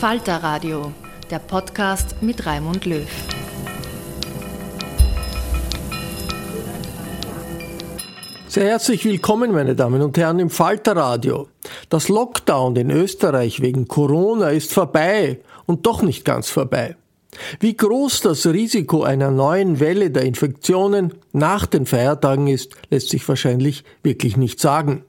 Falter Radio, der Podcast mit Raimund Löw. Sehr herzlich willkommen, meine Damen und Herren, im Falter Radio. Das Lockdown in Österreich wegen Corona ist vorbei und doch nicht ganz vorbei. Wie groß das Risiko einer neuen Welle der Infektionen nach den Feiertagen ist, lässt sich wahrscheinlich wirklich nicht sagen.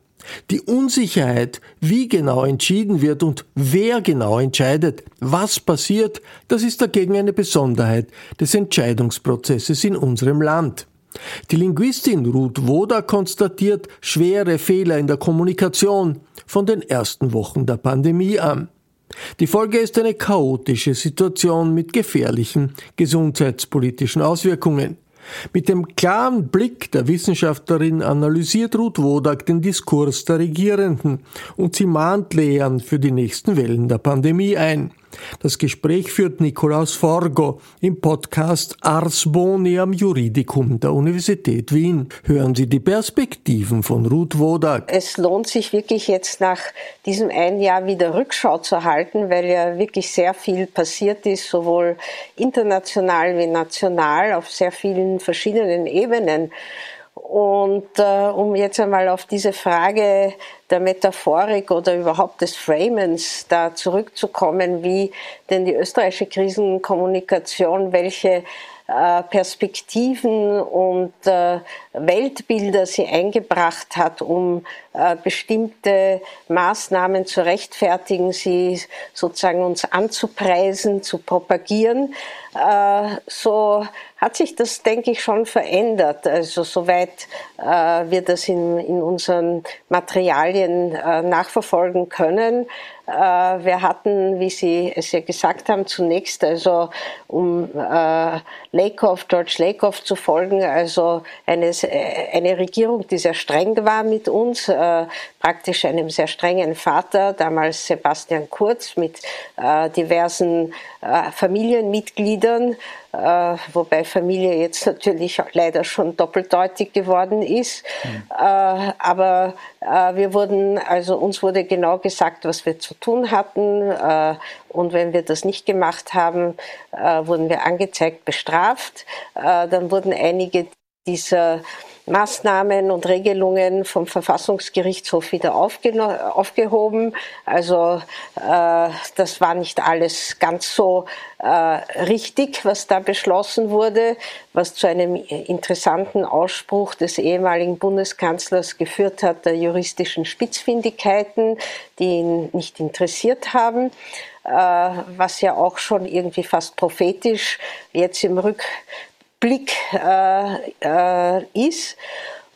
Die Unsicherheit, wie genau entschieden wird und wer genau entscheidet, was passiert, das ist dagegen eine Besonderheit des Entscheidungsprozesses in unserem Land. Die Linguistin Ruth Woda konstatiert schwere Fehler in der Kommunikation von den ersten Wochen der Pandemie an. Die Folge ist eine chaotische Situation mit gefährlichen gesundheitspolitischen Auswirkungen. Mit dem klaren Blick der Wissenschaftlerin analysiert Ruth Wodak den Diskurs der Regierenden und sie mahnt Lehren für die nächsten Wellen der Pandemie ein. Das Gespräch führt Nikolaus Forgo im Podcast Ars Boni am Juridikum der Universität Wien. Hören Sie die Perspektiven von Ruth Wodak. Es lohnt sich wirklich jetzt nach diesem ein Jahr wieder Rückschau zu halten, weil ja wirklich sehr viel passiert ist, sowohl international wie national auf sehr vielen verschiedenen Ebenen. Und äh, um jetzt einmal auf diese Frage der Metaphorik oder überhaupt des Framens da zurückzukommen, wie denn die österreichische Krisenkommunikation, welche äh, Perspektiven und äh, Weltbilder sie eingebracht hat, um äh, bestimmte Maßnahmen zu rechtfertigen, sie sozusagen uns anzupreisen, zu propagieren. So hat sich das, denke ich, schon verändert. Also soweit wir das in, in unseren Materialien nachverfolgen können. Wir hatten, wie Sie es ja gesagt haben, zunächst also um Lakoff, George Lakoff zu folgen, also eine, eine Regierung, die sehr streng war mit uns, äh, praktisch einem sehr strengen Vater, damals Sebastian Kurz, mit äh, diversen äh, Familienmitgliedern, äh, wobei Familie jetzt natürlich leider schon doppeldeutig geworden ist. Mhm. Äh, aber äh, wir wurden, also uns wurde genau gesagt, was wir zu tun hatten. und wenn wir das nicht gemacht haben, wurden wir angezeigt, bestraft. dann wurden einige dieser Maßnahmen und Regelungen vom Verfassungsgerichtshof wieder aufgehoben. Also äh, das war nicht alles ganz so äh, richtig, was da beschlossen wurde, was zu einem interessanten Ausspruch des ehemaligen Bundeskanzlers geführt hat, der juristischen Spitzfindigkeiten, die ihn nicht interessiert haben, äh, was ja auch schon irgendwie fast prophetisch jetzt im Rückblick äh, äh, ist.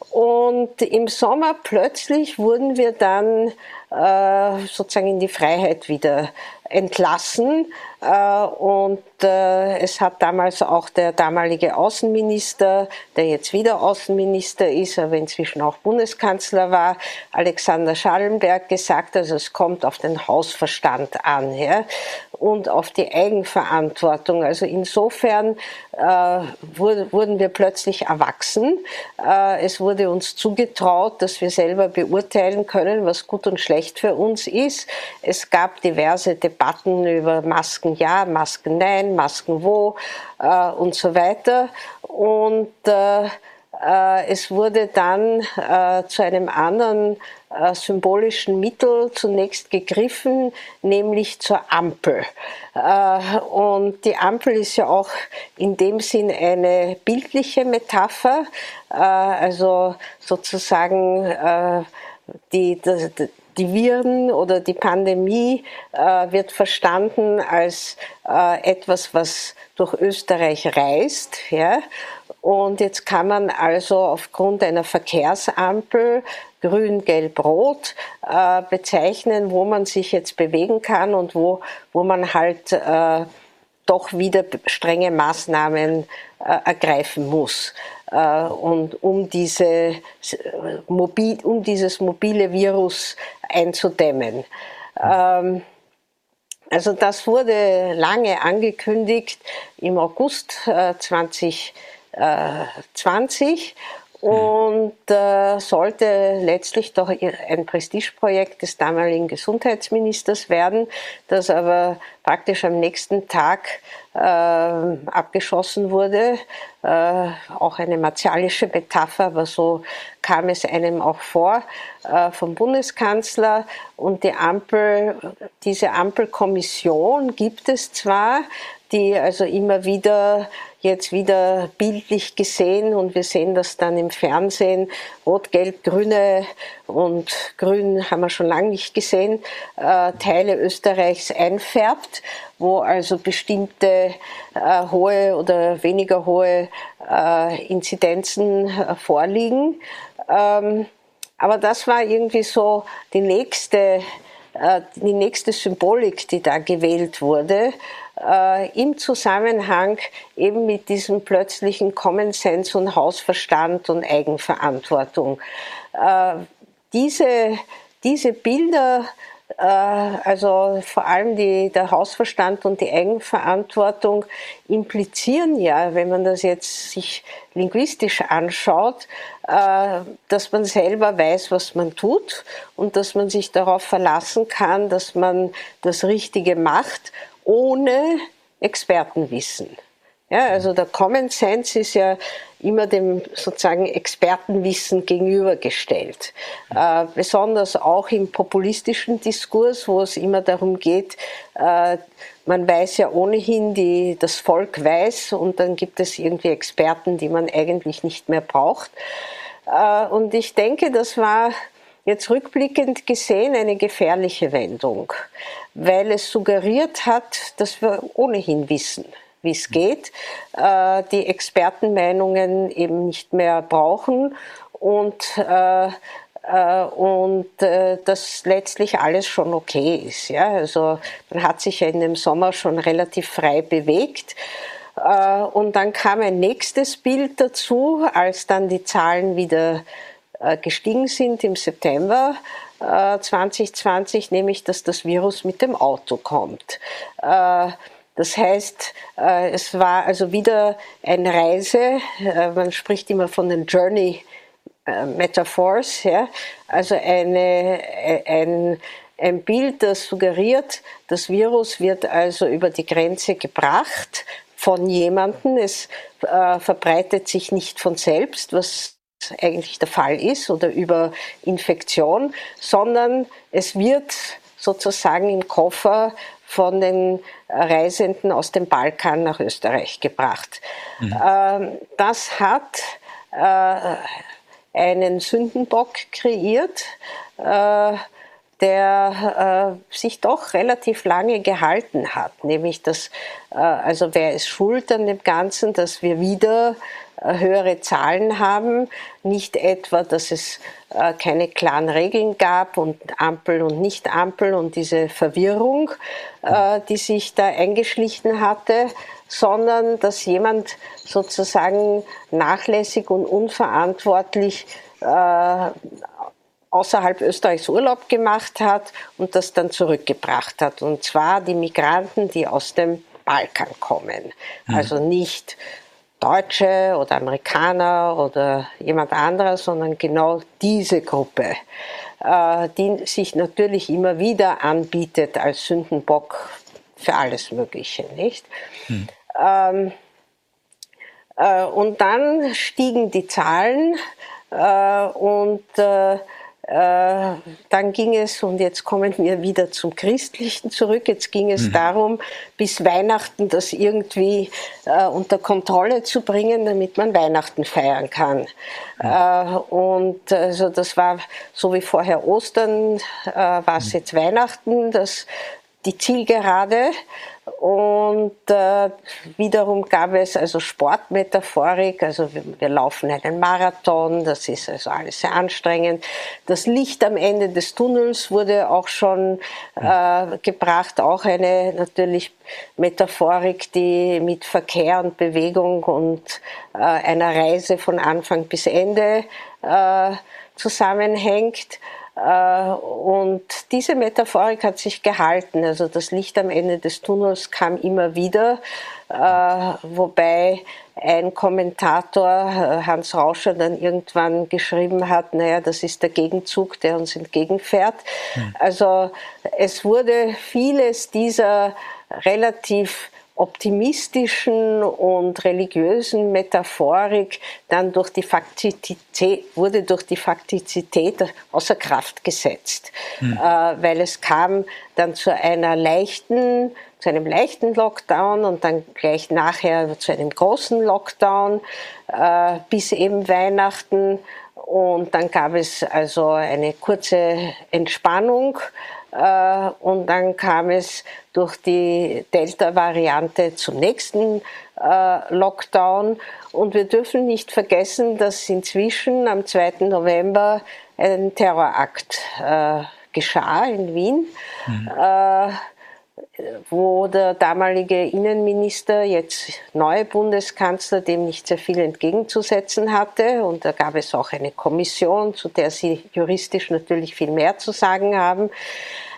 Und im Sommer plötzlich wurden wir dann äh, sozusagen in die Freiheit wieder entlassen. Äh, und äh, es hat damals auch der damalige Außenminister, der jetzt wieder Außenminister ist, aber inzwischen auch Bundeskanzler war, Alexander Schallenberg gesagt, also es kommt auf den Hausverstand an ja, und auf die Eigenverantwortung. Also insofern äh, wurde, wurden wir plötzlich erwachsen. Äh, es wurde uns zugetraut, dass wir selber beurteilen können, was gut und schlecht für uns ist. Es gab diverse Debatten über Masken ja, Masken nein, Masken wo äh, und so weiter. Und äh, äh, es wurde dann äh, zu einem anderen äh, symbolischen Mittel zunächst gegriffen, nämlich zur Ampel. Äh, und die Ampel ist ja auch in dem Sinn eine bildliche Metapher, also sozusagen die, die, die Viren oder die Pandemie äh, wird verstanden als äh, etwas, was durch Österreich reist. Ja? Und jetzt kann man also aufgrund einer Verkehrsampel grün, gelb, rot äh, bezeichnen, wo man sich jetzt bewegen kann und wo, wo man halt äh, doch wieder strenge Maßnahmen äh, ergreifen muss. Äh, und um, diese, um dieses mobile Virus einzudämmen. Ähm, also das wurde lange angekündigt im August 2020 und äh, sollte letztlich doch ein Prestigeprojekt des damaligen Gesundheitsministers werden, das aber praktisch am nächsten Tag äh, abgeschossen wurde. Äh, auch eine martialische Metapher, aber so kam es einem auch vor äh, vom Bundeskanzler. Und die Ampel, diese Ampelkommission gibt es zwar, die also immer wieder jetzt wieder bildlich gesehen und wir sehen das dann im Fernsehen, Rot, Gelb, Grüne und Grün haben wir schon lange nicht gesehen, äh, Teile Österreichs einfärbt, wo also bestimmte äh, hohe oder weniger hohe äh, Inzidenzen äh, vorliegen. Ähm, aber das war irgendwie so die nächste, äh, die nächste Symbolik, die da gewählt wurde äh, im Zusammenhang eben mit diesem plötzlichen Common Sense und Hausverstand und Eigenverantwortung. Äh, diese, diese Bilder äh, also vor allem die, der Hausverstand und die Eigenverantwortung implizieren ja, wenn man das jetzt sich linguistisch anschaut, äh, dass man selber weiß, was man tut und dass man sich darauf verlassen kann, dass man das Richtige macht ohne Expertenwissen. Ja, also der Common Sense ist ja immer dem sozusagen Expertenwissen gegenübergestellt. Äh, besonders auch im populistischen Diskurs, wo es immer darum geht, äh, man weiß ja ohnehin, die, das Volk weiß und dann gibt es irgendwie Experten, die man eigentlich nicht mehr braucht. Äh, und ich denke, das war jetzt rückblickend gesehen eine gefährliche Wendung, weil es suggeriert hat, dass wir ohnehin wissen, wie es geht, äh, die Expertenmeinungen eben nicht mehr brauchen und äh, äh, und äh, dass letztlich alles schon okay ist. Ja? Also man hat sich ja in dem Sommer schon relativ frei bewegt. Äh, und dann kam ein nächstes Bild dazu, als dann die Zahlen wieder gestiegen sind im September 2020, äh, nämlich dass das Virus mit dem Auto kommt. Äh, das heißt, es war also wieder eine Reise, man spricht immer von den Journey Metaphors, ja? also eine, ein, ein Bild, das suggeriert, das Virus wird also über die Grenze gebracht von jemandem, es äh, verbreitet sich nicht von selbst, was eigentlich der Fall ist oder über Infektion, sondern es wird sozusagen im Koffer von den Reisenden aus dem Balkan nach Österreich gebracht. Mhm. Ähm, das hat äh, einen Sündenbock kreiert, äh, der äh, sich doch relativ lange gehalten hat, nämlich dass, also wer ist schuld an dem Ganzen, dass wir wieder höhere Zahlen haben. Nicht etwa, dass es äh, keine klaren Regeln gab und Ampel und Nicht-Ampel und diese Verwirrung, äh, die sich da eingeschlichen hatte, sondern dass jemand sozusagen nachlässig und unverantwortlich äh, außerhalb Österreichs Urlaub gemacht hat und das dann zurückgebracht hat. Und zwar die Migranten, die aus dem Balkan kommen. Mhm. Also nicht Deutsche oder Amerikaner oder jemand anderer, sondern genau diese Gruppe, äh, die sich natürlich immer wieder anbietet als Sündenbock für alles Mögliche, nicht? Hm. Ähm, äh, und dann stiegen die Zahlen äh, und äh, äh, dann ging es, und jetzt kommen wir wieder zum Christlichen zurück, jetzt ging es mhm. darum, bis Weihnachten das irgendwie äh, unter Kontrolle zu bringen, damit man Weihnachten feiern kann. Mhm. Äh, und also das war so wie vorher Ostern, äh, war es mhm. jetzt Weihnachten, das die Zielgerade und äh, wiederum gab es also Sportmetaphorik, also wir, wir, laufen einen Marathon, das ist also alles sehr anstrengend. Das Licht am Ende des Tunnels wurde auch schon äh, gebracht, auch eine natürlich Metaphorik, die mit Verkehr und Bewegung und äh, einer Reise von Anfang bis Ende äh, zusammenhängt. Äh, und diese Metaphorik hat sich gehalten. Also das Licht am Ende des Tunnels kam immer wieder, äh, wobei ein Kommentator, äh, Hans Rauscher, dann irgendwann geschrieben hat, naja, das ist der Gegenzug, der uns entgegenfährt. Hm. Also es wurde vieles dieser relativ optimistischen und religiösen Metaphorik dann durch die Faktizität, wurde durch die Faktizität außer Kraft gesetzt, hm. äh, weil es kam dann zu einer leichten, zu einem leichten Lockdown und dann gleich nachher zu einem großen Lockdown äh, bis eben Weihnachten und dann gab es also eine kurze Entspannung und dann kam es durch die Delta-Variante zum nächsten äh, Lockdown. Und wir dürfen nicht vergessen, dass inzwischen am 2. November ein Terrorakt äh, geschah in Wien. Mhm wo der damalige Innenminister, jetzt neue Bundeskanzler, dem nicht sehr viel entgegenzusetzen hatte. Und da gab es auch eine Kommission, zu der sie juristisch natürlich viel mehr zu sagen haben.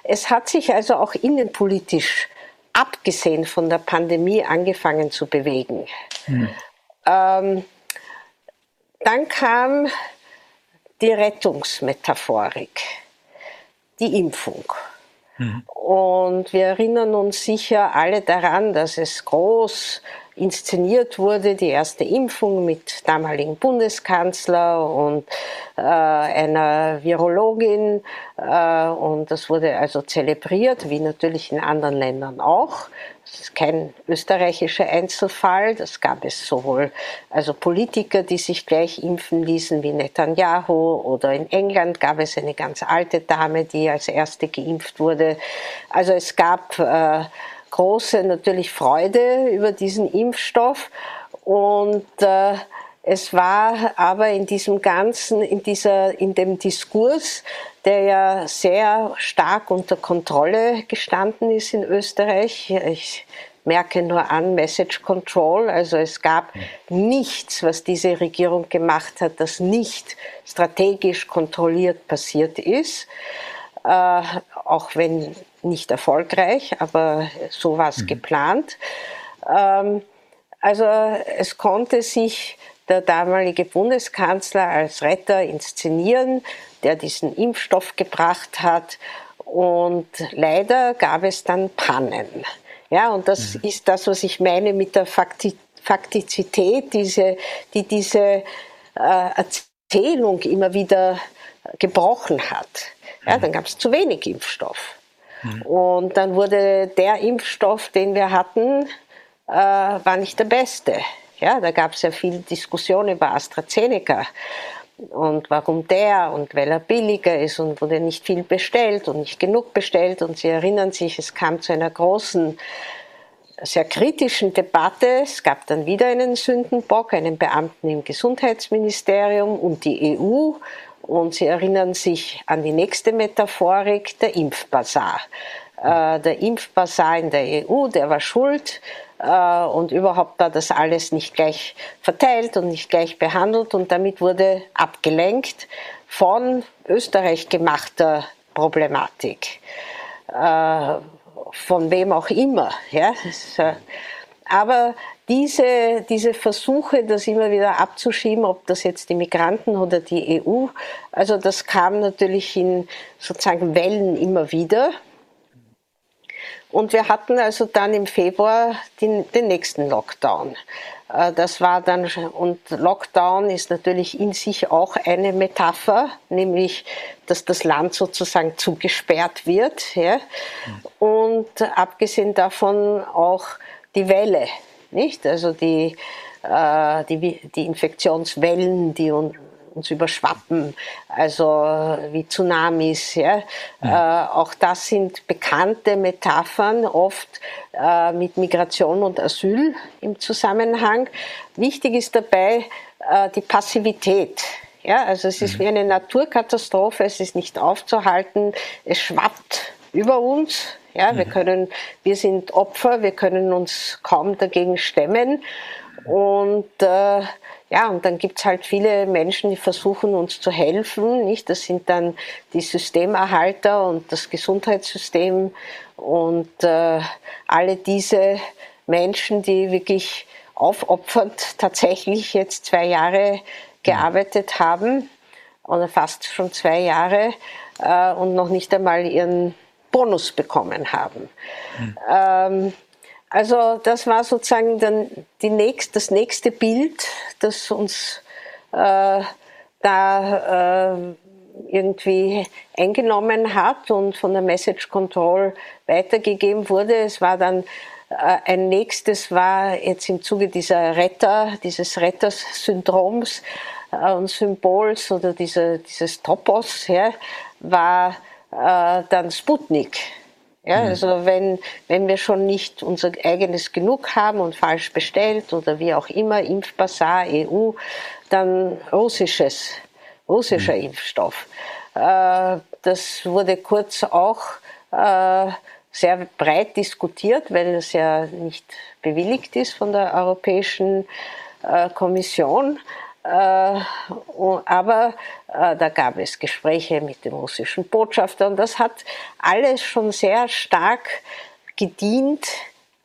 Es hat sich also auch innenpolitisch, abgesehen von der Pandemie, angefangen zu bewegen. Hm. Ähm, dann kam die Rettungsmetaphorik, die Impfung. Mhm. Und wir erinnern uns sicher alle daran, dass es groß inszeniert wurde, die erste Impfung mit damaligen Bundeskanzler und äh, einer Virologin. Äh, und das wurde also zelebriert, wie natürlich in anderen Ländern auch. Das ist kein österreichischer Einzelfall. Das gab es sowohl also Politiker, die sich gleich impfen ließen wie Netanyahu oder in England gab es eine ganz alte Dame, die als erste geimpft wurde. Also es gab äh, große natürlich Freude über diesen Impfstoff und äh, es war aber in diesem ganzen, in dieser, in dem Diskurs, der ja sehr stark unter Kontrolle gestanden ist in Österreich. Ich merke nur an Message Control. Also es gab nichts, was diese Regierung gemacht hat, das nicht strategisch kontrolliert passiert ist. Äh, auch wenn nicht erfolgreich, aber so war es mhm. geplant. Ähm, also es konnte sich der damalige Bundeskanzler als Retter inszenieren, der diesen Impfstoff gebracht hat. Und leider gab es dann Pannen. Ja, und das mhm. ist das, was ich meine mit der Fakti Faktizität, diese, die diese äh, Erzählung immer wieder gebrochen hat. Ja, dann gab es zu wenig Impfstoff. Mhm. Und dann wurde der Impfstoff, den wir hatten, äh, war nicht der beste. Ja, da gab es ja viel Diskussion über AstraZeneca und warum der und weil er billiger ist und wurde nicht viel bestellt und nicht genug bestellt. Und Sie erinnern sich, es kam zu einer großen, sehr kritischen Debatte. Es gab dann wieder einen Sündenbock, einen Beamten im Gesundheitsministerium und die EU. Und Sie erinnern sich an die nächste Metaphorik, der Impfbazar. Äh, der Impfbazar in der EU, der war schuld äh, und überhaupt war das alles nicht gleich verteilt und nicht gleich behandelt und damit wurde abgelenkt von Österreich gemachter Problematik. Äh, von wem auch immer. Ja? Aber diese, diese Versuche, das immer wieder abzuschieben, ob das jetzt die Migranten oder die EU, also das kam natürlich in sozusagen Wellen immer wieder. Und wir hatten also dann im Februar den, den nächsten Lockdown. Äh, das war dann, und Lockdown ist natürlich in sich auch eine Metapher, nämlich, dass das Land sozusagen zugesperrt wird. Ja? Und abgesehen davon auch die Welle, nicht? Also die, äh, die, die Infektionswellen, die uns überschwappen, also wie Tsunamis. Ja? ja. Äh, auch das sind bekannte Metaphern, oft äh, mit Migration und Asyl im Zusammenhang. Wichtig ist dabei äh, die Passivität. Ja, also es ist mhm. wie eine Naturkatastrophe, es ist nicht aufzuhalten, es schwappt über uns. Ja, wir mhm. können, wir sind Opfer, wir können uns kaum dagegen stemmen. Und äh, ja, und dann gibt's halt viele Menschen, die versuchen uns zu helfen. Nicht? Das sind dann die Systemerhalter und das Gesundheitssystem und äh, alle diese Menschen, die wirklich aufopfernd tatsächlich jetzt zwei Jahre gearbeitet haben oder fast schon zwei Jahre äh, und noch nicht einmal ihren Bonus bekommen haben. Mhm. Ähm, also das war sozusagen dann die nächst, das nächste Bild, das uns äh, da äh, irgendwie eingenommen hat und von der Message Control weitergegeben wurde. Es war dann äh, ein nächstes war jetzt im Zuge dieser Retter, dieses Retters-Syndroms äh, und Symbols oder dieser, dieses Topos, ja, war äh, dann Sputnik. Ja, mhm. also wenn, wenn wir schon nicht unser eigenes genug haben und falsch bestellt oder wie auch immer, Impfbasar, EU, dann russisches, russischer mhm. Impfstoff. Äh, das wurde kurz auch äh, sehr breit diskutiert, weil es ja nicht bewilligt ist von der Europäischen äh, Kommission. Äh, aber äh, da gab es Gespräche mit dem russischen Botschafter und das hat alles schon sehr stark gedient,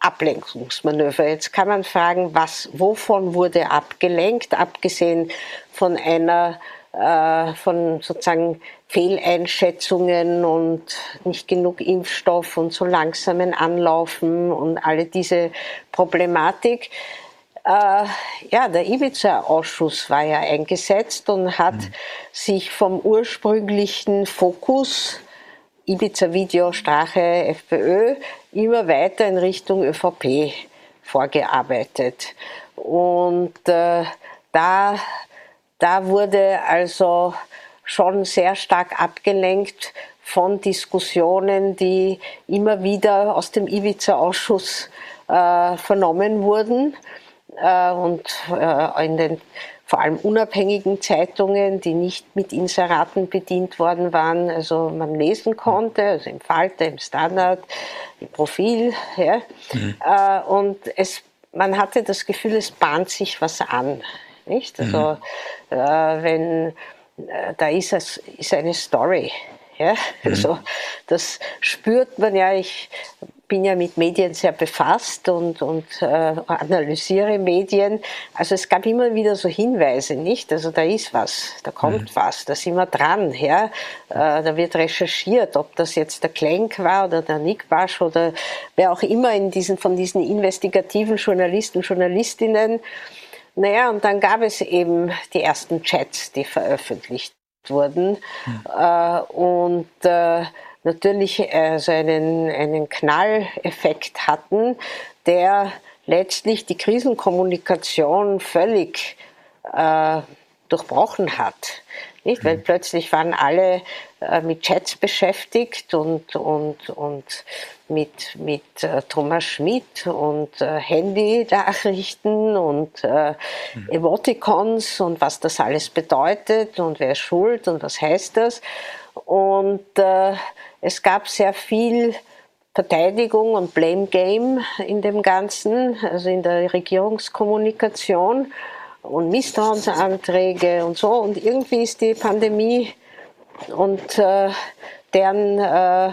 Ablenkungsmanöver. Jetzt kann man fragen, was, wovon wurde abgelenkt, abgesehen von einer, äh, von sozusagen Fehleinschätzungen und nicht genug Impfstoff und so langsamen Anlaufen und alle diese Problematik. Äh, ja, der Ibiza-Ausschuss war ja eingesetzt und hat mhm. sich vom ursprünglichen Fokus Ibiza-Video, Strache, FPÖ immer weiter in Richtung ÖVP vorgearbeitet. Und äh, da, da wurde also schon sehr stark abgelenkt von Diskussionen, die immer wieder aus dem Ibiza-Ausschuss äh, vernommen wurden äh, und äh, in den vor allem unabhängigen Zeitungen, die nicht mit Inseraten bedient worden waren, also man lesen konnte, also im Falter, im Standard, im Profil. Ja. Mhm. Äh, und es, man hatte das Gefühl, es bahnt sich was an. Nicht? Also, mhm. wenn äh, da ist, es, ist eine Story. Ja? Mhm. Also, das spürt man ja. Ich bin ja mit Medien sehr befasst und, und äh, analysiere Medien. Also es gab immer wieder so Hinweise, nicht? Also da ist was, da kommt mhm. was, da sind wir dran, ja. Äh, da wird recherchiert, ob das jetzt der Klenk war oder der Nick Basch oder wer auch immer in diesen, von diesen investigativen Journalisten, Journalistinnen. naja, und dann gab es eben die ersten Chats, die veröffentlicht wurden. Mhm. Äh, und äh, natürlich äh, so einen, einen Knalleffekt hatten, der letztlich die Krisenkommunikation völlig äh, durchbrochen hat. Nicht? Weil mhm. plötzlich waren alle äh, mit Chats beschäftigt und, und, und mit, mit äh, Thomas Schmidt und äh, Handy-Nachrichten und äh, mhm. Emoticons und was das alles bedeutet und wer ist schuld und was heißt das. Und äh, es gab sehr viel Verteidigung und Blame Game in dem Ganzen, also in der Regierungskommunikation und Misstrauensanträge und so. Und irgendwie ist die Pandemie und äh, deren äh,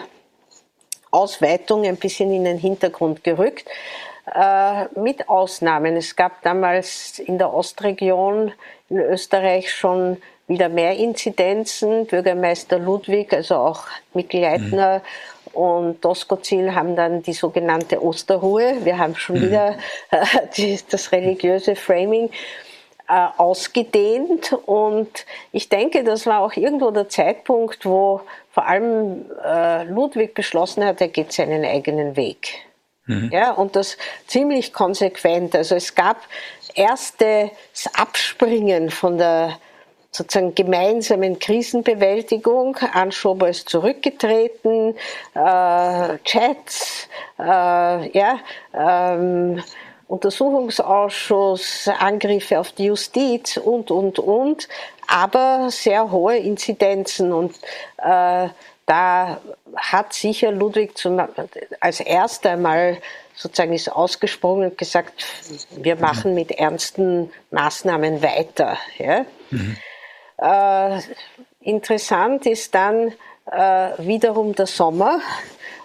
Ausweitung ein bisschen in den Hintergrund gerückt. Äh, mit Ausnahmen. Es gab damals in der Ostregion in Österreich schon wieder mehr Inzidenzen. Bürgermeister Ludwig, also auch Mikl Leitner mhm. und Doskozil haben dann die sogenannte Osterruhe. Wir haben schon mhm. wieder äh, die, das religiöse Framing äh, ausgedehnt und ich denke, das war auch irgendwo der Zeitpunkt, wo vor allem äh, Ludwig beschlossen hat, er geht seinen eigenen Weg. Mhm. Ja, und das ziemlich konsequent. Also es gab erstes Abspringen von der sozusagen gemeinsamen Krisenbewältigung. Anschober ist zurückgetreten, äh, Chats, äh, ja, ähm, Untersuchungsausschuss, Angriffe auf die Justiz und, und, und, aber sehr hohe Inzidenzen. Und äh, da hat sicher Ludwig zum, als erster mal sozusagen ist ausgesprungen und gesagt, wir machen mit ernsten Maßnahmen weiter. Ja? Mhm. Äh, interessant ist dann äh, wiederum der Sommer,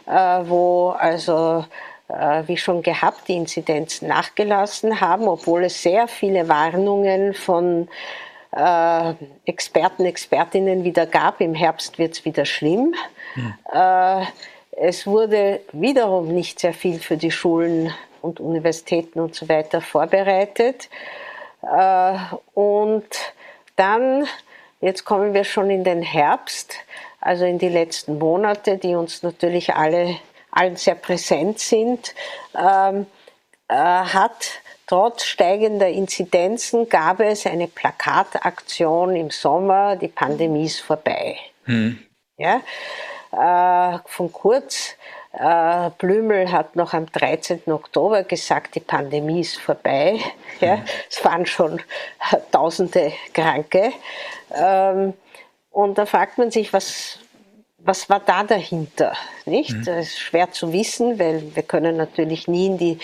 äh, wo also äh, wie schon gehabt, die Inzidenzen nachgelassen haben, obwohl es sehr viele Warnungen von äh, Experten, Expertinnen wieder gab. Im Herbst wird es wieder schlimm. Mhm. Äh, es wurde wiederum nicht sehr viel für die Schulen und Universitäten und so weiter vorbereitet. Und dann, jetzt kommen wir schon in den Herbst, also in die letzten Monate, die uns natürlich alle allen sehr präsent sind, ähm, äh, hat trotz steigender Inzidenzen gab es eine Plakataktion im Sommer, die Pandemie ist vorbei. Hm. Ja? Äh, von Kurz, Blümel hat noch am 13. Oktober gesagt, die Pandemie ist vorbei. Ja? Hm. Es waren schon tausende Kranke. Ähm, und da fragt man sich, was, was war da dahinter? Nicht? Mhm. Das ist schwer zu wissen, weil wir können natürlich nie in die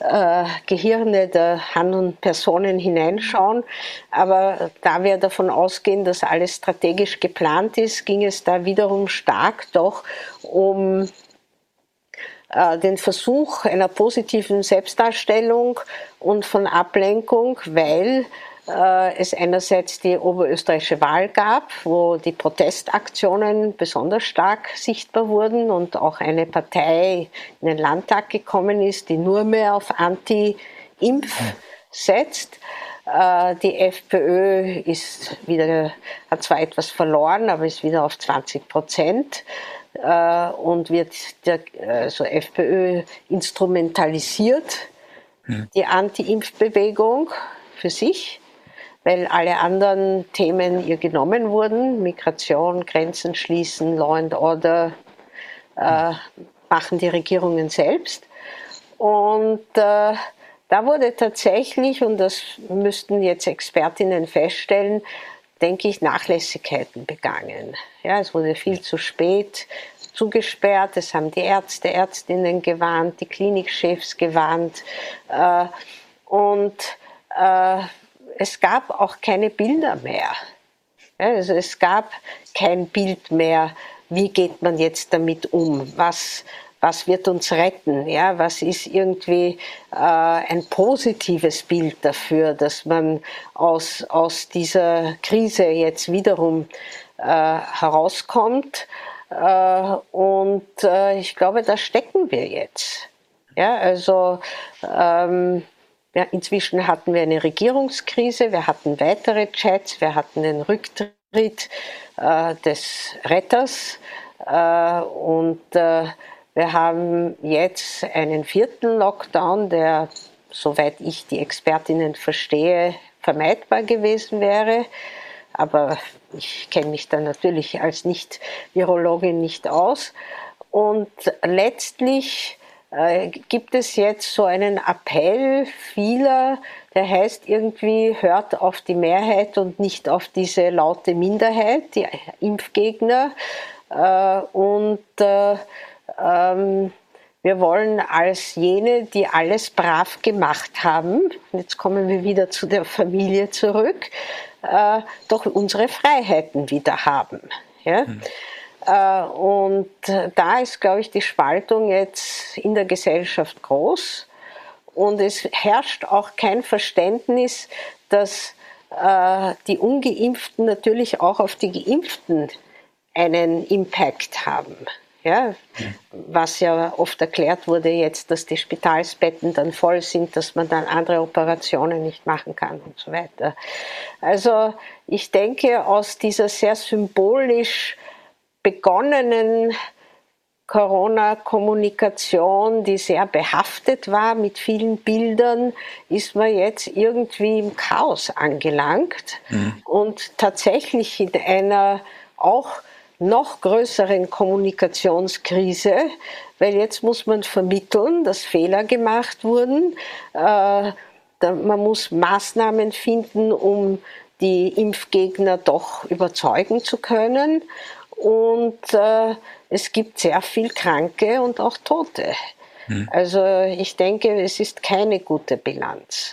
äh, Gehirne der handelnden Personen hineinschauen. Aber da wir davon ausgehen, dass alles strategisch geplant ist, ging es da wiederum stark doch um äh, den Versuch einer positiven Selbstdarstellung und von Ablenkung, weil äh, es einerseits die oberösterreichische Wahl gab, wo die Protestaktionen besonders stark sichtbar wurden und auch eine Partei in den Landtag gekommen ist, die nur mehr auf Anti-Impf setzt. Äh, die FPÖ ist wieder, hat zwar etwas verloren, aber ist wieder auf 20 Prozent äh, und wird der also FPÖ instrumentalisiert, die Anti-Impf-Bewegung für sich weil alle anderen Themen ihr genommen wurden. Migration, Grenzen schließen, Law and Order äh, machen die Regierungen selbst. Und äh, da wurde tatsächlich, und das müssten jetzt Expertinnen feststellen, denke ich, Nachlässigkeiten begangen. Ja, es wurde viel zu spät zugesperrt, es haben die Ärzte, Ärztinnen gewarnt, die Klinikchefs gewarnt. Äh, und äh, es gab auch keine Bilder mehr. Also es gab kein Bild mehr, wie geht man jetzt damit um, was, was wird uns retten, ja, was ist irgendwie äh, ein positives Bild dafür, dass man aus, aus dieser Krise jetzt wiederum äh, herauskommt. Äh, und äh, ich glaube, da stecken wir jetzt. Ja, also ähm, Ja, inzwischen hatten wir eine Regierungskrise, wir hatten weitere Chats, wir hatten den Rücktritt äh, des Retters äh, und wir haben jetzt einen vierten Lockdown, der, soweit ich die Expertinnen verstehe, vermeidbar gewesen wäre. Aber ich kenne mich da natürlich als Nicht-Virologin nicht aus. Und letztlich äh, gibt es jetzt so einen Appell vieler, der heißt irgendwie, hört auf die Mehrheit und nicht auf diese laute Minderheit, die Impfgegner. Äh, und äh, ähm, wir wollen als jene, die alles brav gemacht haben, jetzt kommen wir wieder zu der Familie zurück, äh, doch unsere Freiheiten wieder haben. Ja? Mhm. Äh, und da ist, glaube ich, die Spaltung jetzt in der Gesellschaft groß. Und es herrscht auch kein Verständnis, dass äh, die ungeimpften natürlich auch auf die geimpften einen Impact haben. Ja, was ja oft erklärt wurde jetzt, dass die Spitalsbetten dann voll sind, dass man dann andere Operationen nicht machen kann und so weiter. Also ich denke, aus dieser sehr symbolisch begonnenen Corona-Kommunikation, die sehr behaftet war mit vielen Bildern, ist man jetzt irgendwie im Chaos angelangt mhm. und tatsächlich in einer auch noch größeren Kommunikationskrise, weil jetzt muss man vermitteln, dass Fehler gemacht wurden. Äh, man muss Maßnahmen finden, um die Impfgegner doch überzeugen zu können. Und äh, es gibt sehr viel Kranke und auch Tote. Hm. Also ich denke, es ist keine gute Bilanz.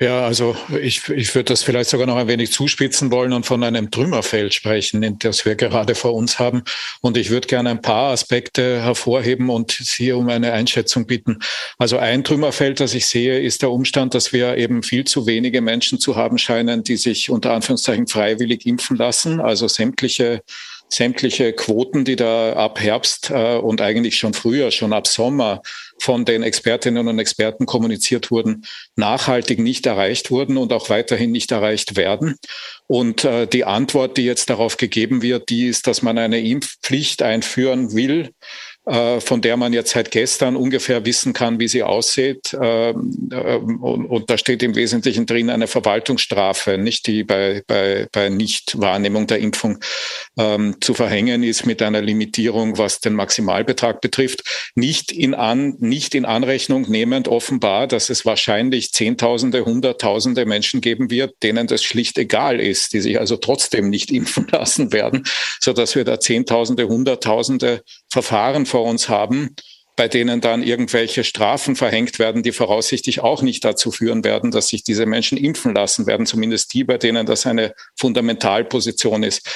Ja, also ich, ich würde das vielleicht sogar noch ein wenig zuspitzen wollen und von einem Trümmerfeld sprechen, das wir gerade vor uns haben. Und ich würde gerne ein paar Aspekte hervorheben und Sie um eine Einschätzung bitten. Also ein Trümmerfeld, das ich sehe, ist der Umstand, dass wir eben viel zu wenige Menschen zu haben scheinen, die sich unter Anführungszeichen freiwillig impfen lassen. Also sämtliche sämtliche Quoten, die da ab Herbst äh, und eigentlich schon früher, schon ab Sommer von den Expertinnen und Experten kommuniziert wurden, nachhaltig nicht erreicht wurden und auch weiterhin nicht erreicht werden. Und äh, die Antwort, die jetzt darauf gegeben wird, die ist, dass man eine Impfpflicht einführen will von der man jetzt seit gestern ungefähr wissen kann, wie sie aussieht. Ähm, ähm, und, da steht im Wesentlichen drin eine Verwaltungsstrafe, nicht die bei, bei, bei Nichtwahrnehmung der Impfung ähm, zu verhängen ist mit einer Limitierung, was den Maximalbetrag betrifft. Nicht in, an, nicht in Anrechnung nehmend offenbar, dass es wahrscheinlich Zehntausende, Hunderttausende Menschen geben wird, denen das schlicht egal ist, die sich also trotzdem nicht impfen lassen werden, so dass wir da Zehntausende, Hunderttausende Verfahren vor uns haben, bei denen dann irgendwelche Strafen verhängt werden, die voraussichtlich auch nicht dazu führen werden, dass sich diese Menschen impfen lassen werden, zumindest die, bei denen das eine Fundamentalposition ist.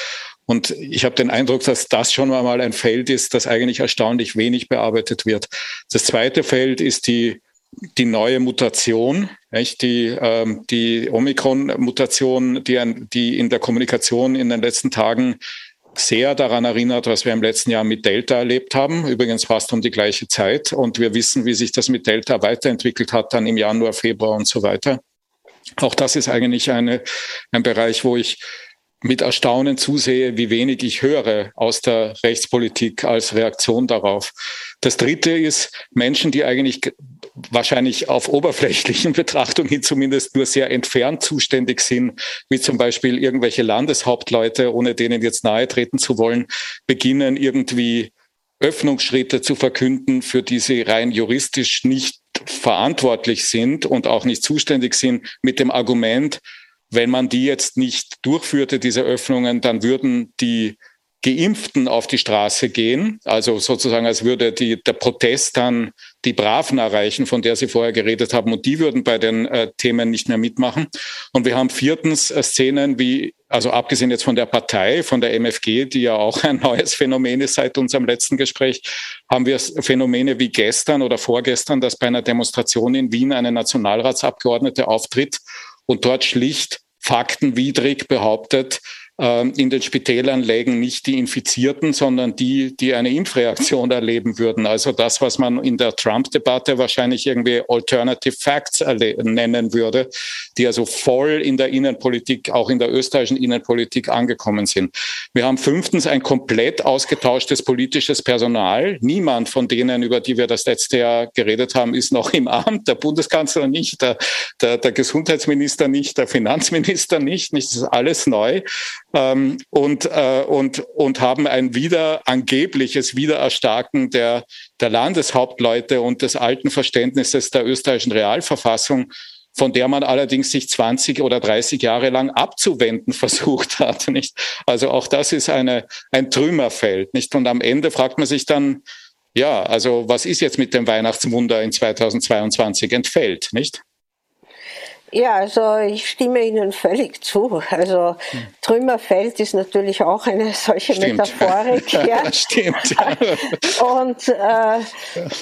Und ich habe den Eindruck, dass das schon einmal ein Feld ist, das eigentlich erstaunlich wenig bearbeitet wird. Das zweite Feld ist die, die neue Mutation, die, ähm, die Omikron-Mutation, die, die in der Kommunikation in den letzten Tagen sehr daran erinnert, was wir im letzten Jahr mit Delta erlebt haben. Übrigens fast um die gleiche Zeit. Und wir wissen, wie sich das mit Delta weiterentwickelt hat, dann im Januar, Februar und so weiter. Auch das ist eigentlich eine, ein Bereich, wo ich mit Erstaunen zusehe, wie wenig ich höre aus der Rechtspolitik als Reaktion darauf. Das Dritte ist Menschen, die eigentlich wahrscheinlich auf oberflächlichen Betrachtungen zumindest nur sehr entfernt zuständig sind, wie zum Beispiel irgendwelche Landeshauptleute, ohne denen jetzt nahe treten zu wollen, beginnen irgendwie Öffnungsschritte zu verkünden, für die sie rein juristisch nicht verantwortlich sind und auch nicht zuständig sind, mit dem Argument, wenn man die jetzt nicht durchführte, diese Öffnungen, dann würden die Geimpften auf die Straße gehen. Also sozusagen, als würde die, der Protest dann die Braven erreichen, von der Sie vorher geredet haben. Und die würden bei den äh, Themen nicht mehr mitmachen. Und wir haben viertens äh, Szenen wie, also abgesehen jetzt von der Partei, von der MFG, die ja auch ein neues Phänomen ist seit unserem letzten Gespräch, haben wir Phänomene wie gestern oder vorgestern, dass bei einer Demonstration in Wien eine Nationalratsabgeordnete auftritt und dort schlicht faktenwidrig behauptet, in den Spitälern lägen nicht die Infizierten, sondern die, die eine Impfreaktion erleben würden. Also das, was man in der Trump-Debatte wahrscheinlich irgendwie Alternative Facts nennen würde, die also voll in der Innenpolitik, auch in der österreichischen Innenpolitik angekommen sind. Wir haben fünftens ein komplett ausgetauschtes politisches Personal. Niemand von denen, über die wir das letzte Jahr geredet haben, ist noch im Amt. Der Bundeskanzler nicht, der, der, der Gesundheitsminister nicht, der Finanzminister nicht. Nicht, das ist alles neu ähm, und, äh, und, und haben ein wieder angebliches Wiedererstarken der, der Landeshauptleute und des alten Verständnisses der österreichischen Realverfassung von der man allerdings sich 20 oder 30 Jahre lang abzuwenden versucht hat. Nicht? Also auch das ist eine, ein Trümmerfeld. Nicht? Und am Ende fragt man sich dann, ja, also was ist jetzt mit dem Weihnachtswunder in 2022 entfällt, nicht? Ja, also ich stimme Ihnen völlig zu. Also hm. Trümmerfeld ist natürlich auch eine solche stimmt. Metaphorik. Ja. stimmt. und äh,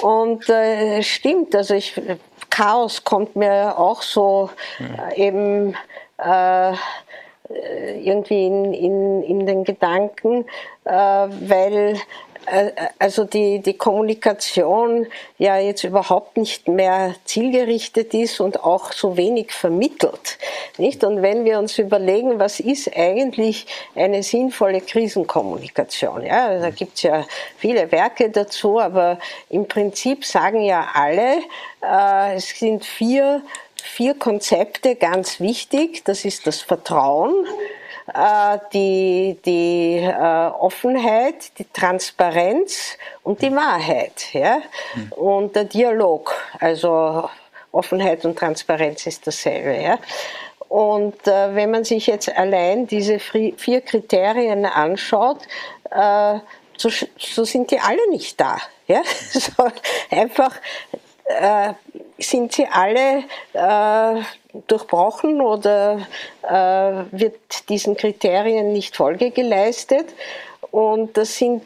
und äh, stimmt, also ich, Chaos kommt mir auch so äh, eben äh, irgendwie in, in, in den Gedanken, äh, weil äh, also die, die Kommunikation ja jetzt überhaupt nicht mehr zielgerichtet ist und auch so wenig vermittelt. Nicht? Und wenn wir uns überlegen, was ist eigentlich eine sinnvolle Krisenkommunikation? Ja, da gibt es ja viele Werke dazu, aber im Prinzip sagen ja alle, äh, es sind vier, vier Konzepte ganz wichtig. Das ist das Vertrauen, äh, die, die äh, Offenheit, die Transparenz und die Wahrheit. Ja? Mhm. Und der Dialog, also Offenheit und Transparenz ist dasselbe. Ja? Und äh, wenn man sich jetzt allein diese vier Kriterien anschaut, äh, so, so, sind die alle nicht da. Ja? So einfach äh, sind sie alle äh, durchbrochen oder äh, wird diesen Kriterien nicht Folge geleistet. Und das sind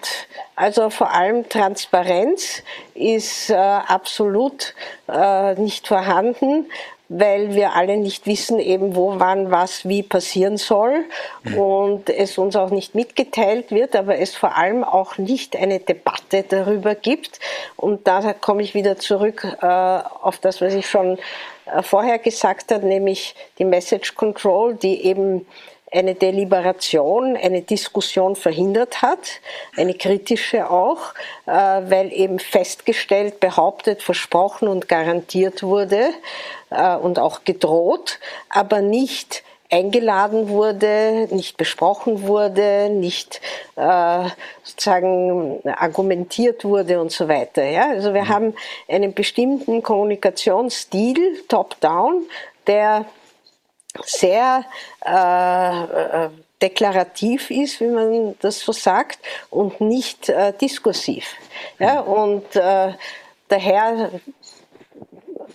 also vor allem Transparenz ist äh, absolut äh, nicht vorhanden weil wir alle nicht wissen, eben wo, wann, was, wie passieren soll mhm. und es uns auch nicht mitgeteilt wird, aber es vor allem auch nicht eine Debatte darüber gibt. Und da komme ich wieder zurück äh, auf das, was ich schon äh, vorher gesagt habe, nämlich die Message Control, die eben eine Deliberation, eine Diskussion verhindert hat, eine kritische auch, äh, weil eben festgestellt, behauptet, versprochen und garantiert wurde äh, und auch gedroht, aber nicht eingeladen wurde, nicht besprochen wurde, nicht äh, sozusagen argumentiert wurde und so weiter. Ja? Also wir mhm. haben einen bestimmten Kommunikationsstil, top-down, der sehr äh, äh, deklarativ ist, wie man das so sagt, und nicht äh, diskursiv. Ja, und äh, daher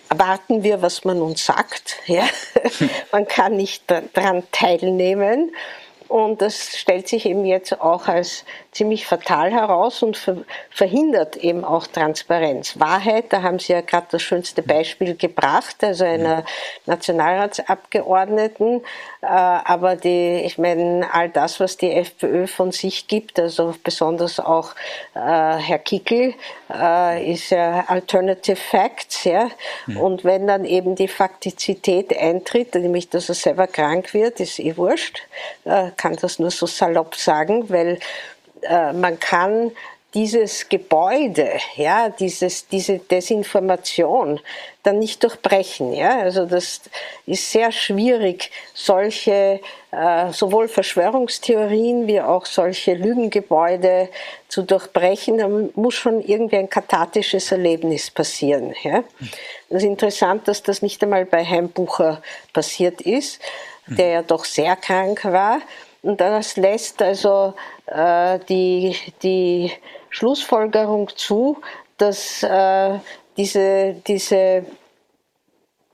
erwarten wir, was man uns sagt. Ja? man kann nicht daran teilnehmen. Und das stellt sich eben jetzt auch als ziemlich fatal heraus und verhindert eben auch Transparenz. Wahrheit, da haben Sie ja gerade das schönste Beispiel gebracht, also einer Nationalratsabgeordneten. Äh, aber die, ich meine, all das, was die FPÖ von sich gibt, also besonders auch äh, Herr Kickel, äh, ist ja Alternative Facts, ja. Und wenn dann eben die Faktizität eintritt, nämlich dass er selber krank wird, ist eh wurscht, kann das nur so salopp sagen, weil äh, man kann dieses Gebäude, ja, dieses, diese Desinformation dann nicht durchbrechen. Ja? Also das ist sehr schwierig, solche äh, sowohl Verschwörungstheorien wie auch solche Lügengebäude zu durchbrechen. Da muss schon irgendwie ein kathartisches Erlebnis passieren. Ja? Das ist interessant, dass das nicht einmal bei Heimbucher passiert ist, der ja doch sehr krank war Und das lässt also äh, die, die Schlussfolgerung zu, dass äh, diese, diese,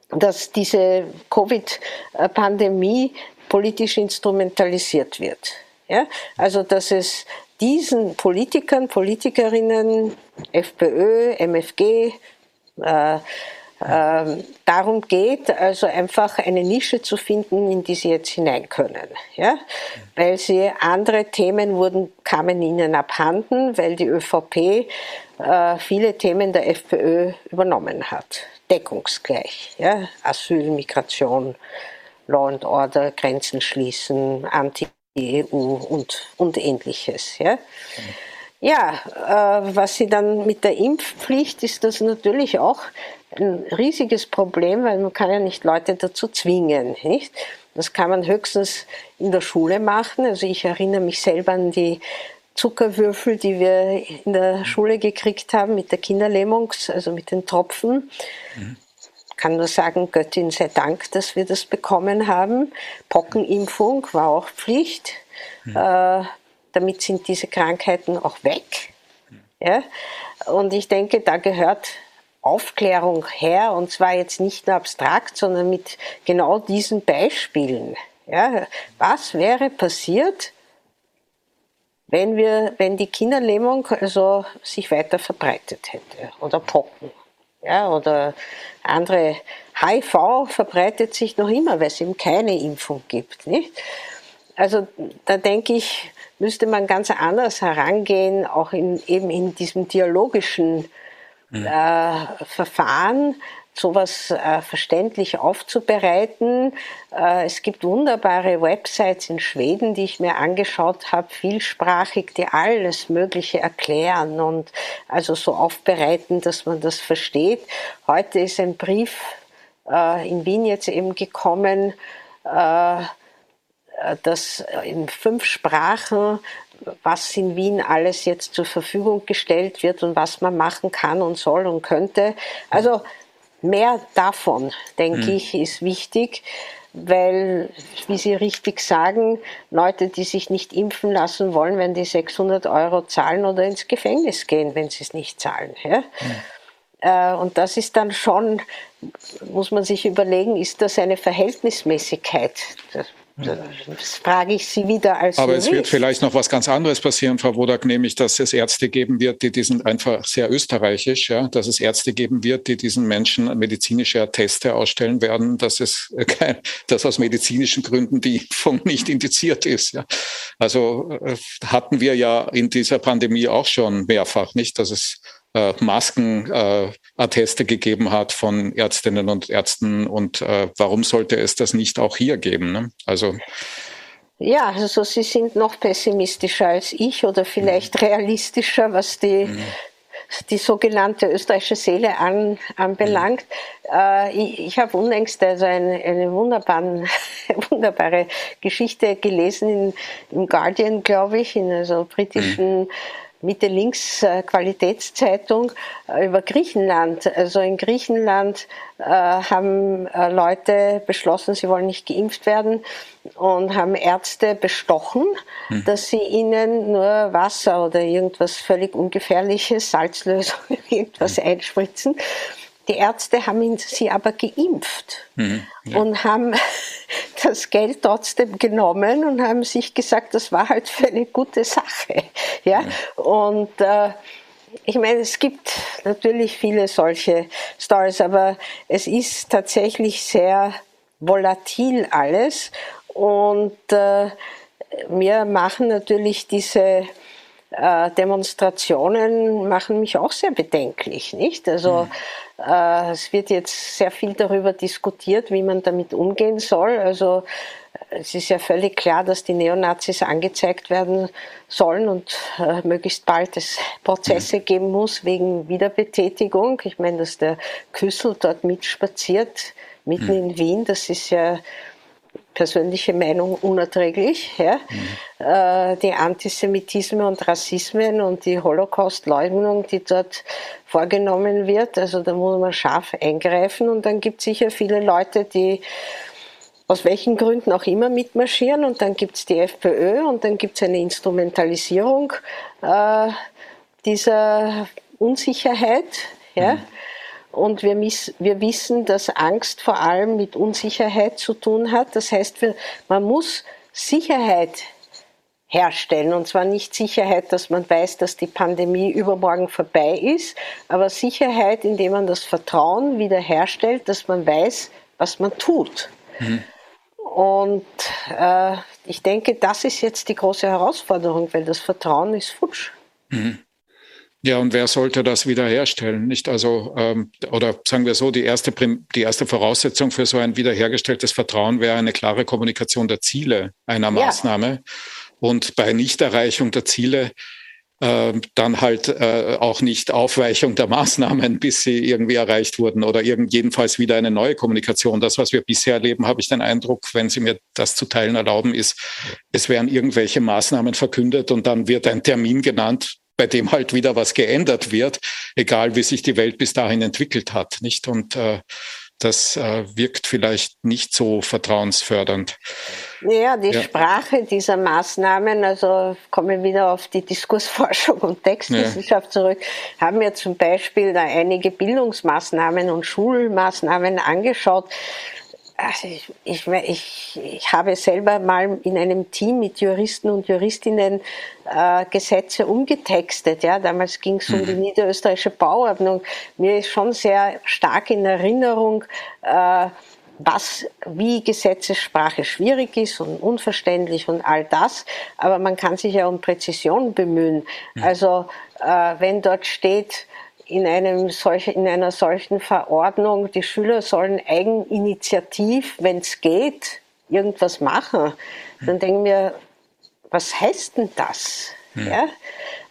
dass diese Covid-Pandemie politisch instrumentalisiert wird. Ja? Also dass es diesen Politikern, Politikerinnen, FPÖ, MFG, äh, äh, darum geht, also einfach eine Nische zu finden, in die sie jetzt hinein können. Ja? Weil sie andere Themen wurden, kamen ihnen abhanden, weil die ÖVP äh, viele Themen der FPÖ übernommen hat. Deckungsgleich. Ja? Asyl, Migration, Law and Order, Grenzen schließen, Anti-EU und, und ähnliches. Ja? Ja, äh, was sie dann mit der Impfpflicht ist das natürlich auch ein riesiges Problem, weil man kann ja nicht Leute dazu zwingen, nicht? Das kann man höchstens in der Schule machen. Also ich erinnere mich selber an die Zuckerwürfel, die wir in der Schule gekriegt haben mit der Kinderlähmung, also mit den Tropfen. Mhm. Kann nur sagen, Göttin sei Dank, dass wir das bekommen haben. Pockenimpfung war auch Pflicht. Mhm. Äh, damit sind diese Krankheiten auch weg. Mhm. Ja? Und ich denke, da gehört Aufklärung her, und zwar jetzt nicht nur abstrakt, sondern mit genau diesen Beispielen. Ja, was wäre passiert, wenn wir, wenn die Kinderlähmung also sich weiter verbreitet hätte oder Pocken, ja, oder andere HIV verbreitet sich noch immer, weil es eben keine Impfung gibt, nicht? Also da denke ich, müsste man ganz anders herangehen, auch in, eben in diesem dialogischen. Äh, Verfahren, sowas äh, verständlich aufzubereiten. Äh, es gibt wunderbare Websites in Schweden, die ich mir angeschaut habe, vielsprachig, die alles Mögliche erklären und also so aufbereiten, dass man das versteht. Heute ist ein Brief äh, in Wien jetzt eben gekommen, äh, dass in fünf Sprachen was in Wien alles jetzt zur Verfügung gestellt wird und was man machen kann und soll und könnte. Also mehr davon, denke mhm. ich, ist wichtig, weil, wie Sie richtig sagen, Leute, die sich nicht impfen lassen wollen, wenn die 600 Euro zahlen oder ins Gefängnis gehen, wenn sie es nicht zahlen. Ja? Mhm. Und das ist dann schon, muss man sich überlegen, ist das eine Verhältnismäßigkeit? Das frage ich Sie wieder als Aber Jurist. es wird vielleicht noch was ganz anderes passieren, Frau Wodak, nämlich, dass es Ärzte geben wird, die, die sind einfach sehr österreichisch, ja, dass es Ärzte geben wird, die diesen Menschen medizinische Atteste ausstellen werden, dass es kein, dass aus medizinischen Gründen die Impfung nicht indiziert ist. Ja. Also äh, hatten wir ja in dieser Pandemie auch schon mehrfach, nicht, dass es äh, Maskenatteste äh, gegeben hat von Ärztinnen und Ärzten. Und äh, warum sollte es das nicht auch hier geben? Ne? Also ja, also Sie sind noch pessimistischer als ich oder vielleicht mhm. realistischer, was die, mhm. die sogenannte österreichische Seele an, anbelangt. Mhm. Äh, ich, ich habe unlängst also eine, eine wunderbare Geschichte gelesen in, im Guardian, glaube ich, in also britischen mhm. Mitte-Links-Qualitätszeitung äh, über Griechenland. Also in Griechenland äh, haben äh, Leute beschlossen, sie wollen nicht geimpft werden und haben Ärzte bestochen, hm. dass sie ihnen nur Wasser oder irgendwas völlig ungefährliches, Salzlösung, irgendwas hm. einspritzen. Die Ärzte haben ihn, sie aber geimpft mhm, ja. und haben das Geld trotzdem genommen und haben sich gesagt, das war halt für eine gute Sache. Ja? Mhm. Und äh, ich meine, es gibt natürlich viele solche Stories, aber es ist tatsächlich sehr volatil alles. Und äh, wir machen natürlich diese äh, Demonstrationen machen mich auch sehr bedenklich, nicht? Also mhm. äh, es wird jetzt sehr viel darüber diskutiert, wie man damit umgehen soll. Also es ist ja völlig klar, dass die Neonazis angezeigt werden sollen und äh, möglichst bald es Prozesse mhm. geben muss wegen Wiederbetätigung. Ich meine, dass der Küssel dort mitspaziert, mitten mhm. in Wien, das ist ja persönliche Meinung unerträglich. Ja? Mhm. Die Antisemitismen und Rassismen und die Holocaust-Leugnung, die dort vorgenommen wird, also da muss man scharf eingreifen und dann gibt es sicher viele Leute, die aus welchen Gründen auch immer mitmarschieren und dann gibt es die FPÖ und dann gibt es eine Instrumentalisierung äh, dieser Unsicherheit. Ja? Mhm. Und wir, wir, wissen, dass Angst vor allem mit Unsicherheit zu tun hat. Das heißt, man muss Sicherheit herstellen. Und zwar nicht Sicherheit, dass man weiß, dass die Pandemie übermorgen vorbei ist, aber Sicherheit, indem man das Vertrauen wiederherstellt, dass man weiß, was man tut. Mhm. Und äh, ich denke, das ist jetzt die große Herausforderung, weil das Vertrauen ist futsch. Mhm. Ja, und wer sollte das wiederherstellen? Nicht also, ähm, oder sagen wir so, die erste, die erste Voraussetzung für so ein wiederhergestelltes Vertrauen wäre eine klare Kommunikation der Ziele einer Maßnahme. Ja. Und bei Nichterreichung der Ziele äh, dann halt äh, auch nicht Aufweichung der Maßnahmen, bis sie irgendwie erreicht wurden oder irgend, jedenfalls wieder eine neue Kommunikation. Das, was wir bisher erleben, habe ich den Eindruck, wenn Sie mir das zu teilen erlauben, ist, es werden irgendwelche Maßnahmen verkündet und dann wird ein Termin genannt, bei dem halt wieder was geändert wird, egal wie sich die Welt bis dahin entwickelt hat, nicht? Und äh, das äh, wirkt vielleicht nicht so vertrauensfördernd. Ja, die ja. Sprache dieser Maßnahmen, also kommen wir wieder auf die Diskursforschung und Textwissenschaft ja. zurück, haben wir zum Beispiel da einige Bildungsmaßnahmen und Schulmaßnahmen angeschaut. Also ich, ich, ich, ich habe selber mal in einem Team mit Juristen und Juristinnen äh, Gesetze umgetextet. Ja, damals ging es um mhm. die niederösterreichische Bauordnung. Mir ist schon sehr stark in Erinnerung, äh, was, wie Gesetzessprache schwierig ist und unverständlich und all das. Aber man kann sich ja um Präzision bemühen. Mhm. Also äh, wenn dort steht, in, einem solch, in einer solchen Verordnung, die Schüler sollen eigeninitiativ, wenn es geht, irgendwas machen, dann denken wir, was heißt denn das? Hm. Ja?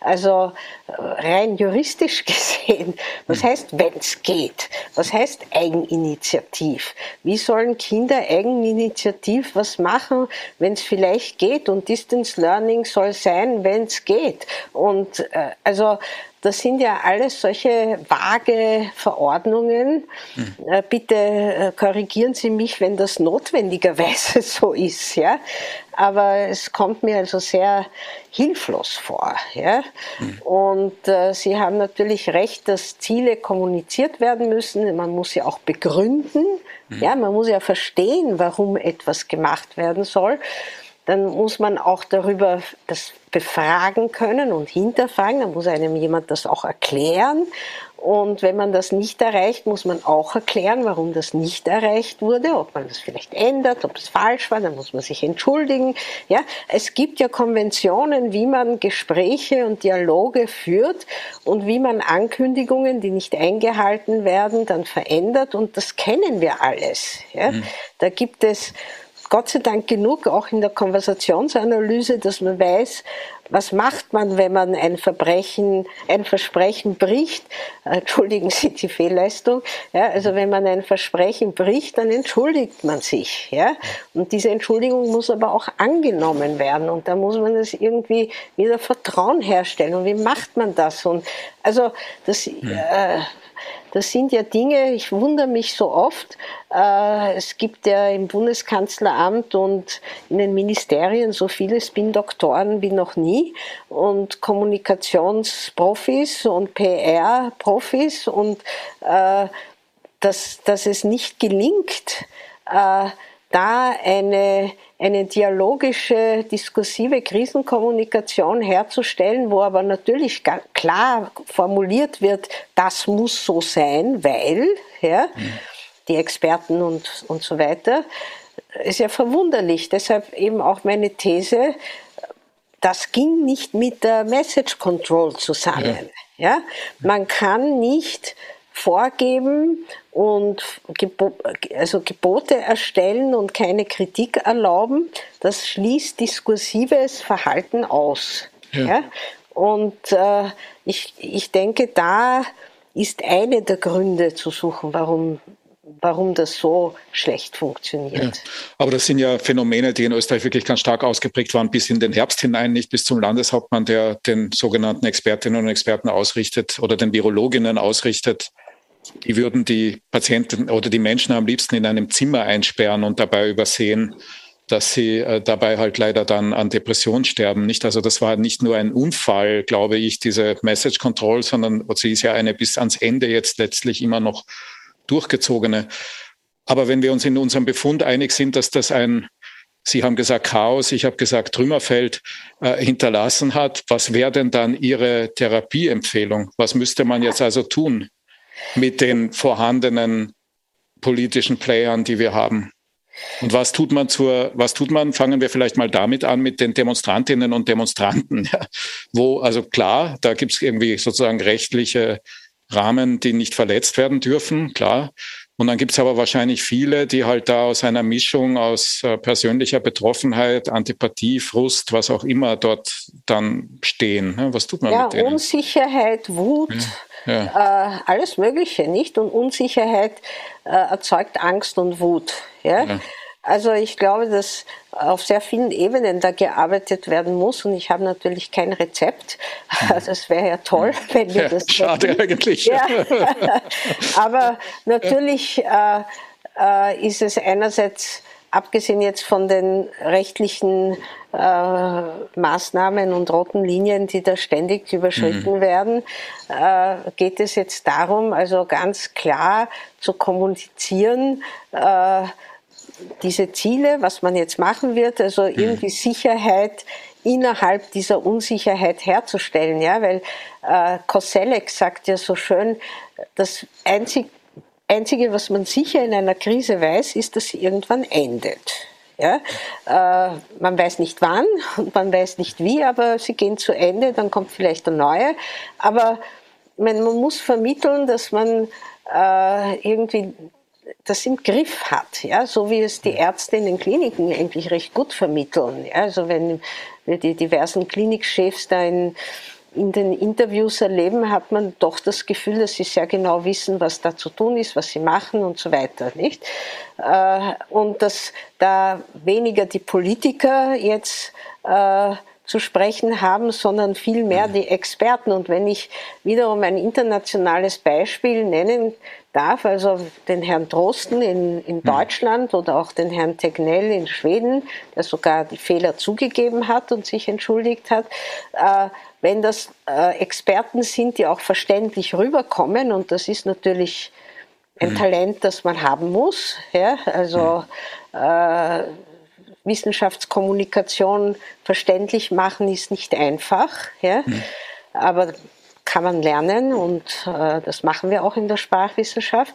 Also rein juristisch gesehen, was hm. heißt, wenn es geht? Was heißt Eigeninitiativ? Wie sollen Kinder eigeninitiativ was machen, wenn es vielleicht geht? Und Distance Learning soll sein, wenn es geht. Und äh, also das sind ja alles solche vage Verordnungen. Mhm. Bitte äh, korrigieren Sie mich, wenn das notwendigerweise so ist. Ja? Aber es kommt mir also sehr hilflos vor. Ja? Mhm. Und äh, Sie haben natürlich recht, dass Ziele kommuniziert werden müssen. Man muss sie auch begründen. Mhm. Ja? Man muss ja verstehen, warum etwas gemacht werden soll dann muss man auch darüber das befragen können und hinterfragen. Dann muss einem jemand das auch erklären. Und wenn man das nicht erreicht, muss man auch erklären, warum das nicht erreicht wurde, ob man das vielleicht ändert, ob es falsch war, dann muss man sich entschuldigen. Ja, es gibt ja Konventionen, wie man Gespräche und Dialoge führt und wie man Ankündigungen, die nicht eingehalten werden, dann verändert und das kennen wir alles. Ja, mhm. da gibt es Gott sei Dank genug, auch in der Konversationsanalyse, dass man weiß, was macht man, wenn man ein Verbrechen, ein Versprechen bricht? Äh, entschuldigen Sie die Fehlleistung. Ja, also wenn man ein Versprechen bricht, dann entschuldigt man sich. Ja? Und diese Entschuldigung muss aber auch angenommen werden. Und da muss man das irgendwie wieder Vertrauen herstellen. Und wie macht man das? Und also das, hm. äh, das sind ja Dinge, ich wundere mich so oft. Äh, es gibt ja im Bundeskanzleramt und in den Ministerien so viele Spin-Doktoren wie noch nie und Kommunikationsprofis und PR-Profis und äh, dass, dass es nicht gelingt, äh, da eine, eine dialogische, diskursive Krisenkommunikation herzustellen, wo aber natürlich klar formuliert wird, das muss so sein, weil, ja, mhm. die Experten und, und so weiter, ist ja verwunderlich. Deshalb eben auch meine These, das ging nicht mit der Message Control zusammen. Ja. ja? Man kann nicht vorgeben und Gebo also Gebote erstellen und keine Kritik erlauben, das schließt diskursives Verhalten aus. Ja. ja? Und äh, ich, ich denke, da ist eine der Gründe zu suchen, warum warum das so schlecht funktioniert. Ja, aber das sind ja Phänomene, die in Österreich wirklich ganz stark ausgeprägt waren, bis in den Herbst hinein, nicht bis zum Landeshauptmann, der den sogenannten Expertinnen und Experten ausrichtet oder den Virologinnen ausrichtet, die würden die Patienten oder die Menschen am liebsten in einem Zimmer einsperren und dabei übersehen, dass sie äh, dabei halt leider dann an Depression sterben. Nicht, also das war nicht nur ein Unfall, glaube ich, diese Message Control, sondern sie ist ja eine bis ans Ende jetzt letztlich immer noch durchgezogene. Aber wenn wir uns in unserem Befund einig sind, dass das ein, Sie haben gesagt Chaos, ich habe gesagt Trümmerfeld äh, hinterlassen hat, was wäre denn dann Ihre Therapieempfehlung? Was müsste man jetzt also tun mit den vorhandenen politischen Playern, die wir haben? Und was tut man zur, was tut man? Fangen wir vielleicht mal damit an mit den Demonstrantinnen und Demonstranten, ja, wo, also klar, da gibt es irgendwie sozusagen rechtliche Rahmen, die nicht verletzt werden dürfen, klar. Und dann gibt es aber wahrscheinlich viele, die halt da aus einer Mischung aus äh, persönlicher Betroffenheit, Antipathie, Frust, was auch immer dort dann stehen. Ne? Was tut man ja, mit denen? Unsicherheit, Wut, ja. Ja. Äh, alles Mögliche, nicht? Und Unsicherheit äh, erzeugt Angst und Wut. Ja? ja. Also ich glaube, dass auf sehr vielen Ebenen da gearbeitet werden muss und ich habe natürlich kein Rezept. Also es wäre ja toll, wenn wir das. Schade hätten. eigentlich. Ja. Aber natürlich äh, äh, ist es einerseits abgesehen jetzt von den rechtlichen äh, Maßnahmen und roten Linien, die da ständig überschritten mhm. werden, äh, geht es jetzt darum, also ganz klar zu kommunizieren, äh, diese Ziele, was man jetzt machen wird, also mhm. irgendwie Sicherheit innerhalb dieser Unsicherheit herzustellen, ja, weil äh, Koselleck sagt ja so schön, das einzig, einzige, was man sicher in einer Krise weiß, ist, dass sie irgendwann endet. Ja, äh, man weiß nicht wann und man weiß nicht wie, aber sie gehen zu Ende, dann kommt vielleicht eine neue. Aber man, man muss vermitteln, dass man äh, irgendwie das im Griff hat, ja, so wie es die Ärzte in den Kliniken eigentlich recht gut vermitteln. Ja, also wenn wir die diversen Klinikchefs da in, in den Interviews erleben, hat man doch das Gefühl, dass sie sehr genau wissen, was da zu tun ist, was sie machen und so weiter, nicht? Äh, und dass da weniger die Politiker jetzt äh, zu sprechen haben, sondern vielmehr die Experten. Und wenn ich wiederum ein internationales Beispiel nennen darf, also den Herrn Drosten in, in mhm. Deutschland oder auch den Herrn Tegnell in Schweden, der sogar die Fehler zugegeben hat und sich entschuldigt hat, äh, wenn das äh, Experten sind, die auch verständlich rüberkommen, und das ist natürlich ein mhm. Talent, das man haben muss, ja, also mhm. äh, Wissenschaftskommunikation verständlich machen ist nicht einfach, ja, mhm. aber kann man lernen und äh, das machen wir auch in der Sprachwissenschaft,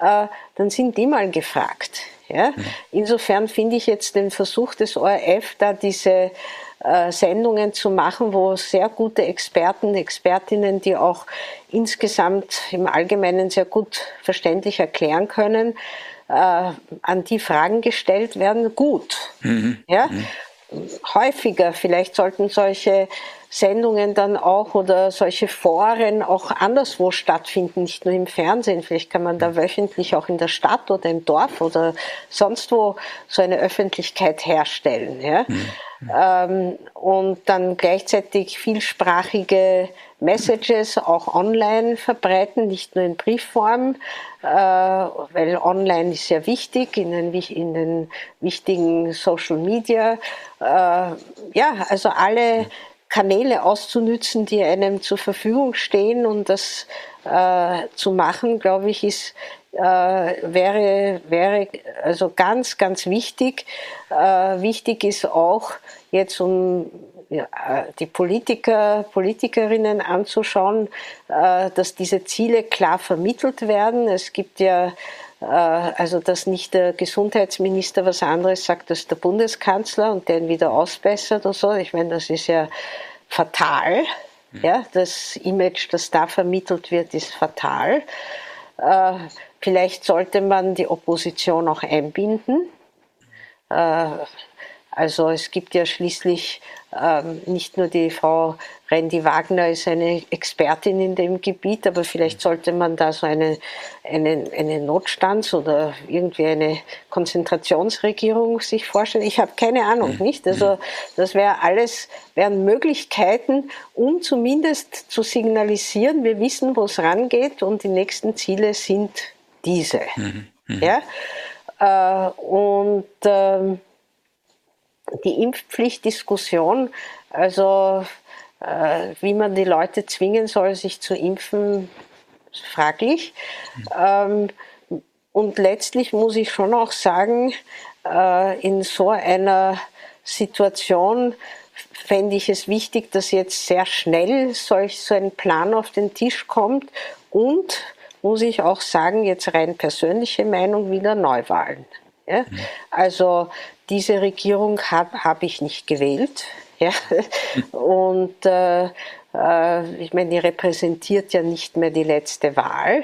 äh, dann sind die mal gefragt. Ja? Mhm. Insofern finde ich jetzt den Versuch des ORF, da diese äh, Sendungen zu machen, wo sehr gute Experten, Expertinnen, die auch insgesamt im Allgemeinen sehr gut verständlich erklären können, äh, an die Fragen gestellt werden, gut. Mhm. Ja? Mhm. Häufiger, vielleicht sollten solche Sendungen dann auch oder solche Foren auch anderswo stattfinden, nicht nur im Fernsehen. Vielleicht kann man da wöchentlich auch in der Stadt oder im Dorf oder sonst wo so eine Öffentlichkeit herstellen. Ja? Mhm. Ähm, und dann gleichzeitig vielsprachige Messages auch online verbreiten, nicht nur in Briefform, äh, weil online ist sehr wichtig in den, in den wichtigen Social Media. Äh, ja, also alle Kanäle auszunützen, die einem zur Verfügung stehen und das äh, zu machen, glaube ich, ist äh, wäre, wäre also ganz, ganz wichtig. Äh, wichtig ist auch jetzt, um ja, die Politiker, Politikerinnen anzuschauen, äh, dass diese Ziele klar vermittelt werden. Es gibt ja also dass nicht der Gesundheitsminister was anderes sagt als der Bundeskanzler und den wieder ausbessert oder so. Ich meine, das ist ja fatal. Mhm. Ja, das Image, das da vermittelt wird, ist fatal. Äh, vielleicht sollte man die Opposition auch einbinden. Also es gibt ja schließlich ähm, nicht nur die Frau Randy Wagner ist eine Expertin in dem Gebiet, aber vielleicht sollte man da so eine, eine, eine Notstands- oder irgendwie eine Konzentrationsregierung sich vorstellen. Ich habe keine Ahnung, mhm. nicht? Also mhm. das wäre alles, wären Möglichkeiten, um zumindest zu signalisieren, wir wissen, wo es rangeht und die nächsten Ziele sind diese. Mhm. mhm. Ja? Äh, und ähm, die Impfpflichtdiskussion, also äh, wie man die Leute zwingen soll, sich zu impfen, fraglich. Ähm, und letztlich muss ich schon auch sagen, äh, in so einer Situation fände ich es wichtig, dass jetzt sehr schnell solch so ein Plan auf den Tisch kommt und muss ich auch sagen, jetzt rein persönliche Meinung wieder Neuwahlen. Ja? Mhm. Also diese Regierung habe hab ich nicht gewählt. Ja? Und äh, äh, ich meine, die repräsentiert ja nicht mehr die letzte Wahl.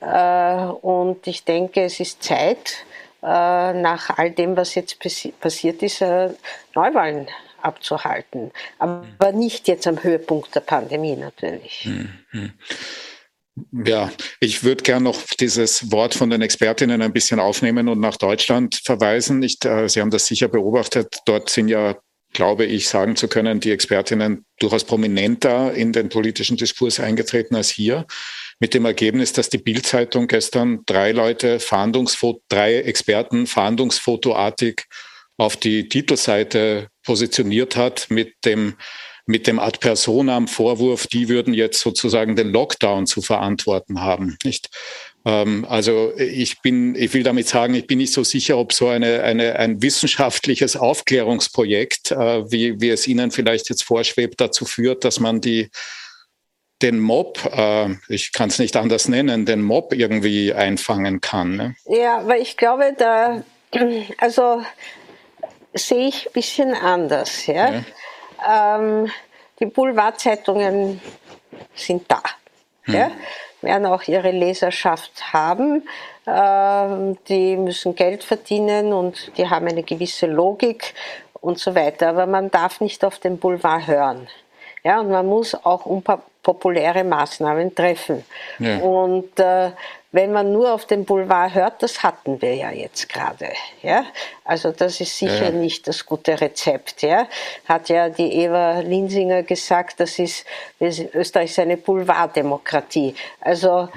Äh, und ich denke, es ist Zeit, äh, nach all dem, was jetzt passiert ist, äh, Neuwahlen abzuhalten. Aber nicht jetzt am Höhepunkt der Pandemie natürlich. Ja, ich würde gerne noch dieses Wort von den Expertinnen ein bisschen aufnehmen und nach Deutschland verweisen. Ich, äh, Sie haben das sicher beobachtet. Dort sind ja, glaube ich, sagen zu können, die Expertinnen durchaus prominenter in den politischen Diskurs eingetreten als hier. Mit dem Ergebnis, dass die Bildzeitung gestern drei Leute Fahndungsfoto, drei Experten fahndungsfotoartig auf die Titelseite positioniert hat mit dem mit dem Ad personam Vorwurf, die würden jetzt sozusagen den Lockdown zu verantworten haben, nicht? Ähm, also ich bin, ich will damit sagen, ich bin nicht so sicher, ob so eine, eine, ein wissenschaftliches Aufklärungsprojekt, äh, wie, wie es Ihnen vielleicht jetzt vorschwebt, dazu führt, dass man die, den Mob, äh, ich kann es nicht anders nennen, den Mob irgendwie einfangen kann. Ne? Ja, weil ich glaube, da, also sehe ich ein bisschen anders. Ja? ja. Ähm, die Boulevardzeitungen sind da. Hm. Ja? werden auch ihre Leserschaft haben. Ähm, die müssen Geld verdienen und die haben eine gewisse Logik und so weiter. Aber man darf nicht auf den Boulevard hören. Ja, und man muss auch unpopuläre Maßnahmen treffen. Ja. Und äh, wenn man nur auf dem Boulevard hört, das hatten wir ja jetzt gerade. Ja? Also das ist sicher ja. nicht das gute Rezept. Ja? Hat ja die Eva Linsinger gesagt, das ist, Österreich ist eine Boulevarddemokratie. Also ja.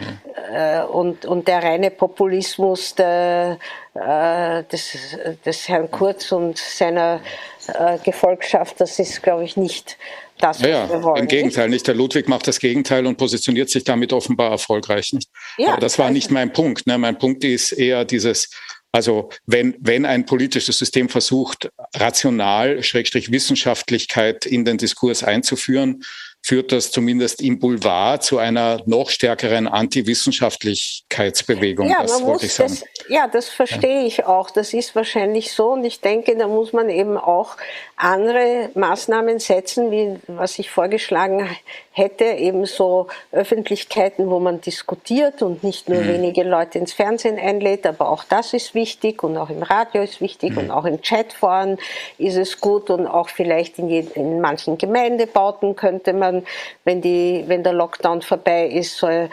Äh, und, und der reine Populismus der, äh, des, des Herrn Kurz und seiner äh, Gefolgschaft, das ist, glaube ich, nicht das, was ja, wir wollen. Im Gegenteil, nicht? Der Ludwig macht das Gegenteil und positioniert sich damit offenbar erfolgreich. Nicht? Ja, Aber das war also nicht mein Punkt. Ne? Mein Punkt ist eher dieses, also wenn, wenn ein politisches System versucht, rational, Schrägstrich Wissenschaftlichkeit in den Diskurs einzuführen, führt das zumindest im Boulevard zu einer noch stärkeren Antiwissenschaftlichkeitsbewegung. Ja, das wollte ich sagen. Das, ja, das verstehe ja. ich auch. Das ist wahrscheinlich so. Und ich denke, da muss man eben auch andere Maßnahmen setzen, wie was ich vorgeschlagen hätte, eben so Öffentlichkeiten, wo man diskutiert und nicht nur mhm. wenige Leute ins Fernsehen einlädt, aber auch das ist wichtig und auch im Radio ist wichtig mhm. und auch im Chatforen ist es gut und auch vielleicht in, in manchen Gemeindebauten könnte man dann, wenn, die, wenn der Lockdown vorbei ist, so äh,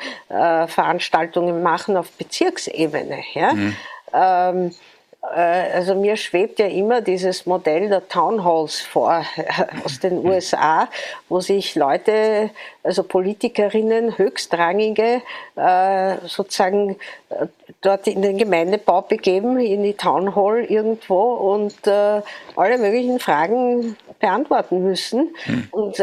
Veranstaltungen machen auf Bezirksebene. Ja? Mhm. Ähm, äh, also mir schwebt ja immer dieses Modell der Town Halls vor aus den USA, wo sich Leute, also Politikerinnen, höchstrangige, äh, sozusagen äh, dort in den Gemeindebau begeben, in die Town Hall irgendwo und alle möglichen Fragen beantworten müssen. Hm. Und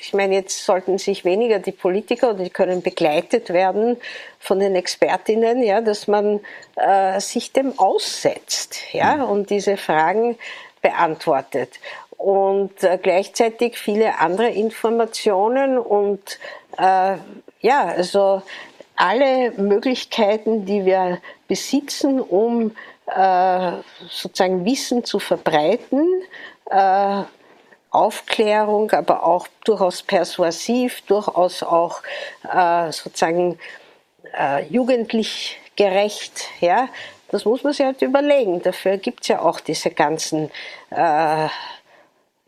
ich meine, jetzt sollten sich weniger die Politiker oder die können begleitet werden von den Expertinnen, ja, dass man äh, sich dem aussetzt ja, mhm. und diese Fragen beantwortet. Und äh, gleichzeitig viele andere Informationen und äh, ja, also alle Möglichkeiten, die wir besitzen, um äh, sozusagen Wissen zu verbreiten, äh, Aufklärung, aber auch durchaus persuasiv, durchaus auch äh, sozusagen äh, jugendlich gerecht, ja, das muss man sich halt überlegen. Dafür gibt es ja auch diese ganzen äh,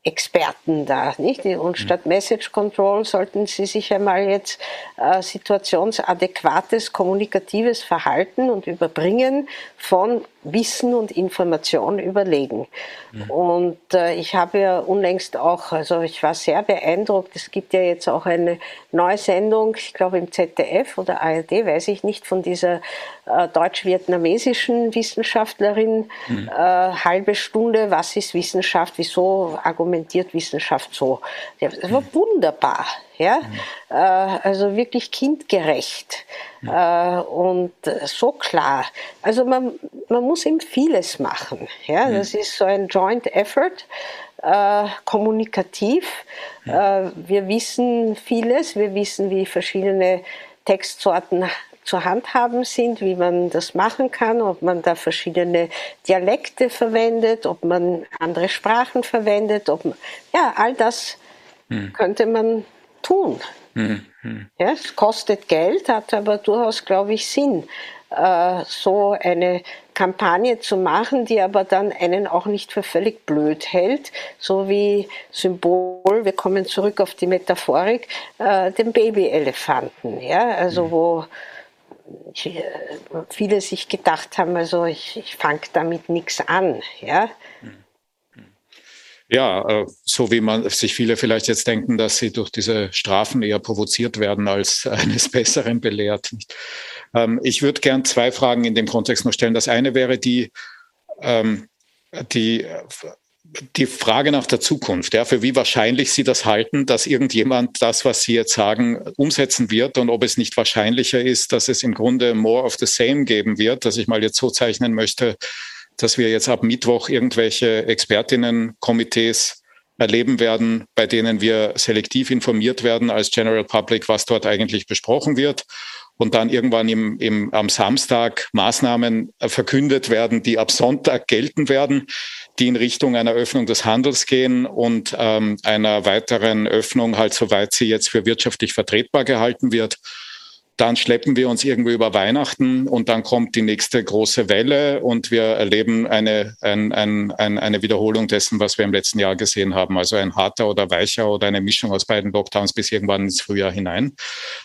Experten da, nicht? Und statt Message Control sollten Sie sich einmal jetzt äh, situationsadäquates, kommunikatives Verhalten und Überbringen von Wissen und Information überlegen. Mhm. Und äh, ich habe ja unlängst auch, also ich war sehr beeindruckt, es gibt ja jetzt auch eine neue Sendung, ich glaube im ZDF oder ARD, weiß ich nicht, von dieser äh, deutsch-vietnamesischen Wissenschaftlerin, mhm. äh, halbe Stunde, was ist Wissenschaft, wieso argumentiert Wissenschaft so. Das war mhm. wunderbar. Ja? Mhm. Äh, also wirklich kindgerecht äh, und so klar. Also man, man muss ihm vieles machen. Ja? Mhm. Das ist so ein Joint Effort. Äh, kommunikativ. Äh, wir wissen vieles, wir wissen, wie verschiedene Textsorten zu handhaben sind, wie man das machen kann, ob man da verschiedene Dialekte verwendet, ob man andere Sprachen verwendet, ob man, ja, all das hm. könnte man tun. Hm. Hm. Ja, es kostet Geld, hat aber durchaus, glaube ich, Sinn, äh, so eine Kampagne zu machen, die aber dann einen auch nicht für völlig blöd hält, so wie Symbol, wir kommen zurück auf die Metaphorik, äh, den Babyelefanten, ja, also hm. wo äh, viele sich gedacht haben, also ich, ich fange damit nichts an, ja. Ja, äh, so wie man sich viele vielleicht jetzt denken, dass sie durch diese Strafen eher provoziert werden als eines Besseren belehrt. Ähm, ich würde gern zwei Fragen in dem Kontext noch stellen. Das eine wäre die, ähm, die, die Frage nach der Zukunft, ja, für wie wahrscheinlich Sie das halten, dass irgendjemand das, was Sie jetzt sagen, umsetzen wird und ob es nicht wahrscheinlicher ist, dass es im Grunde more of the same geben wird, dass ich mal jetzt so zeichnen möchte, dass wir jetzt ab Mittwoch irgendwelche Expertinnenkomitees erleben werden, bei denen wir selektiv informiert werden als General Public, was dort eigentlich besprochen wird. Und dann irgendwann im, im, am Samstag Maßnahmen verkündet werden, die ab Sonntag gelten werden, die in Richtung einer Öffnung des Handels gehen und ähm, einer weiteren Öffnung, halt soweit sie jetzt für wirtschaftlich vertretbar gehalten wird. Dann schleppen wir uns irgendwie über Weihnachten und dann kommt die nächste große Welle und wir erleben eine, ein, ein, ein, eine Wiederholung dessen, was wir im letzten Jahr gesehen haben. Also ein harter oder weicher oder eine Mischung aus beiden Lockdowns bis irgendwann ins Frühjahr hinein.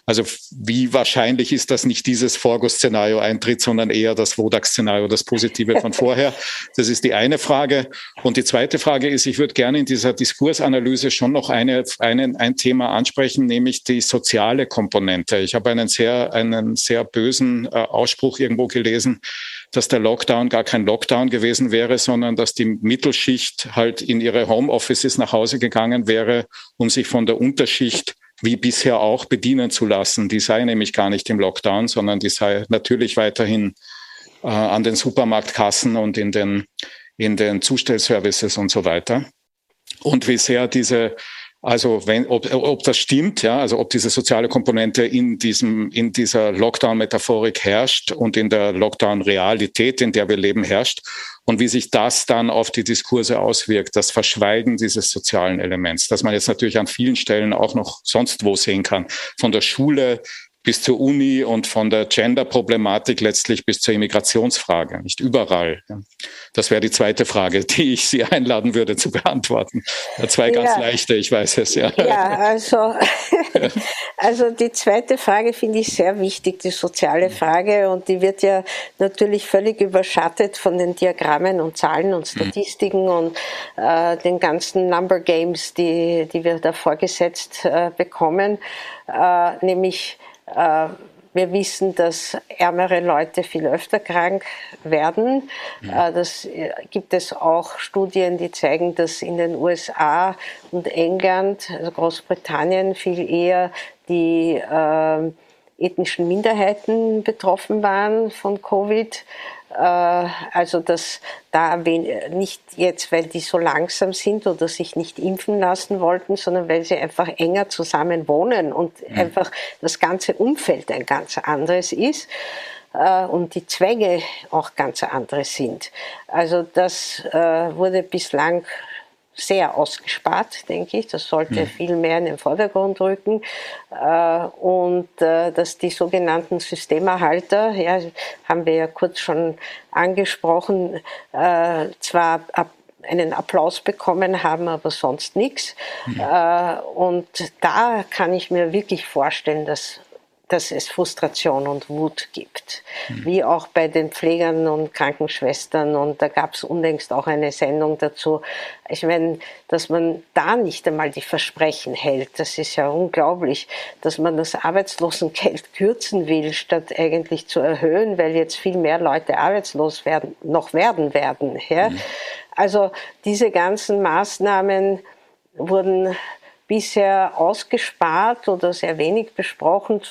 Also wie wahrscheinlich ist, dass nicht dieses Forgo-Szenario eintritt, sondern eher das Wodak-Szenario, das Positive von vorher? Das ist die eine Frage. Und die zweite Frage ist, ich würde gerne in dieser Diskursanalyse schon noch eine, einen, ein Thema ansprechen, nämlich die soziale Komponente. Ich habe einen sehr sehr, einen sehr bösen äh, Ausspruch irgendwo gelesen, dass der Lockdown gar kein Lockdown gewesen wäre, sondern dass die Mittelschicht halt in ihre Homeoffices nach Hause gegangen wäre, um sich von der Unterschicht wie bisher auch bedienen zu lassen. Die sei nämlich gar nicht im Lockdown, sondern die sei natürlich weiterhin äh, an den Supermarktkassen und in den, in den Zustellservices und so weiter. Und wie sehr diese also wenn, ob, ob das stimmt, ja, also ob diese soziale Komponente in diesem, in dieser Lockdown-Metaphorik herrscht und in der Lockdown-Realität, in der wir leben, herrscht und wie sich das dann auf die Diskurse auswirkt, das Verschweigen dieses sozialen Elements, das man jetzt natürlich an vielen Stellen auch noch sonst wo sehen kann, von der Schule bis zur Uni und von der Gender-Problematik letztlich bis zur Immigrationsfrage, nicht überall. Das wäre die zweite Frage, die ich Sie einladen würde zu beantworten. Zwei ganz ja. leichte, ich weiß es, ja. Ja, also, also die zweite Frage finde ich sehr wichtig, die soziale Frage, und die wird ja natürlich völlig überschattet von den Diagrammen und Zahlen und mhm. Statistiken mhm. und äh, den ganzen Number Games, die, die wir da vorgesetzt äh, bekommen, äh, nämlich wir wissen, dass ärmere Leute viel öfter krank werden. Ja. Äh, das äh, gibt es auch Studien, die zeigen, dass in den USA und England, also Großbritannien, viel eher die äh, ethnischen Minderheiten betroffen waren von Covid äh, also dass da nicht jetzt, weil die so langsam sind oder sich nicht impfen lassen wollten, sondern weil sie einfach enger zusammen wohnen und mhm. einfach das ganze Umfeld ein ganz anderes ist äh, und die Zwänge auch ganz andere sind. Also das äh, wurde bislang sehr ausgespart, denke ich. Das sollte mhm. viel mehr in den Vordergrund rücken. Äh, und äh, dass die sogenannten Systemerhalter, ja, haben wir ja kurz schon angesprochen, äh, zwar einen Applaus bekommen haben, aber sonst nichts. Mhm. Und da kann ich mir wirklich vorstellen, dass dass es Frustration und Wut gibt. Mhm. Wie auch bei den Pflegern und Krankenschwestern. Und da gab es unlängst auch eine Sendung dazu. Ich meine, dass man da nicht einmal die Versprechen hält, das ist ja unglaublich, dass man das Arbeitslosengeld kürzen will, statt eigentlich zu erhöhen, weil jetzt viel mehr Leute arbeitslos werden, noch werden werden. Ja? Mhm. Also diese ganzen Maßnahmen wurden bisher ausgespart oder sehr wenig besprochen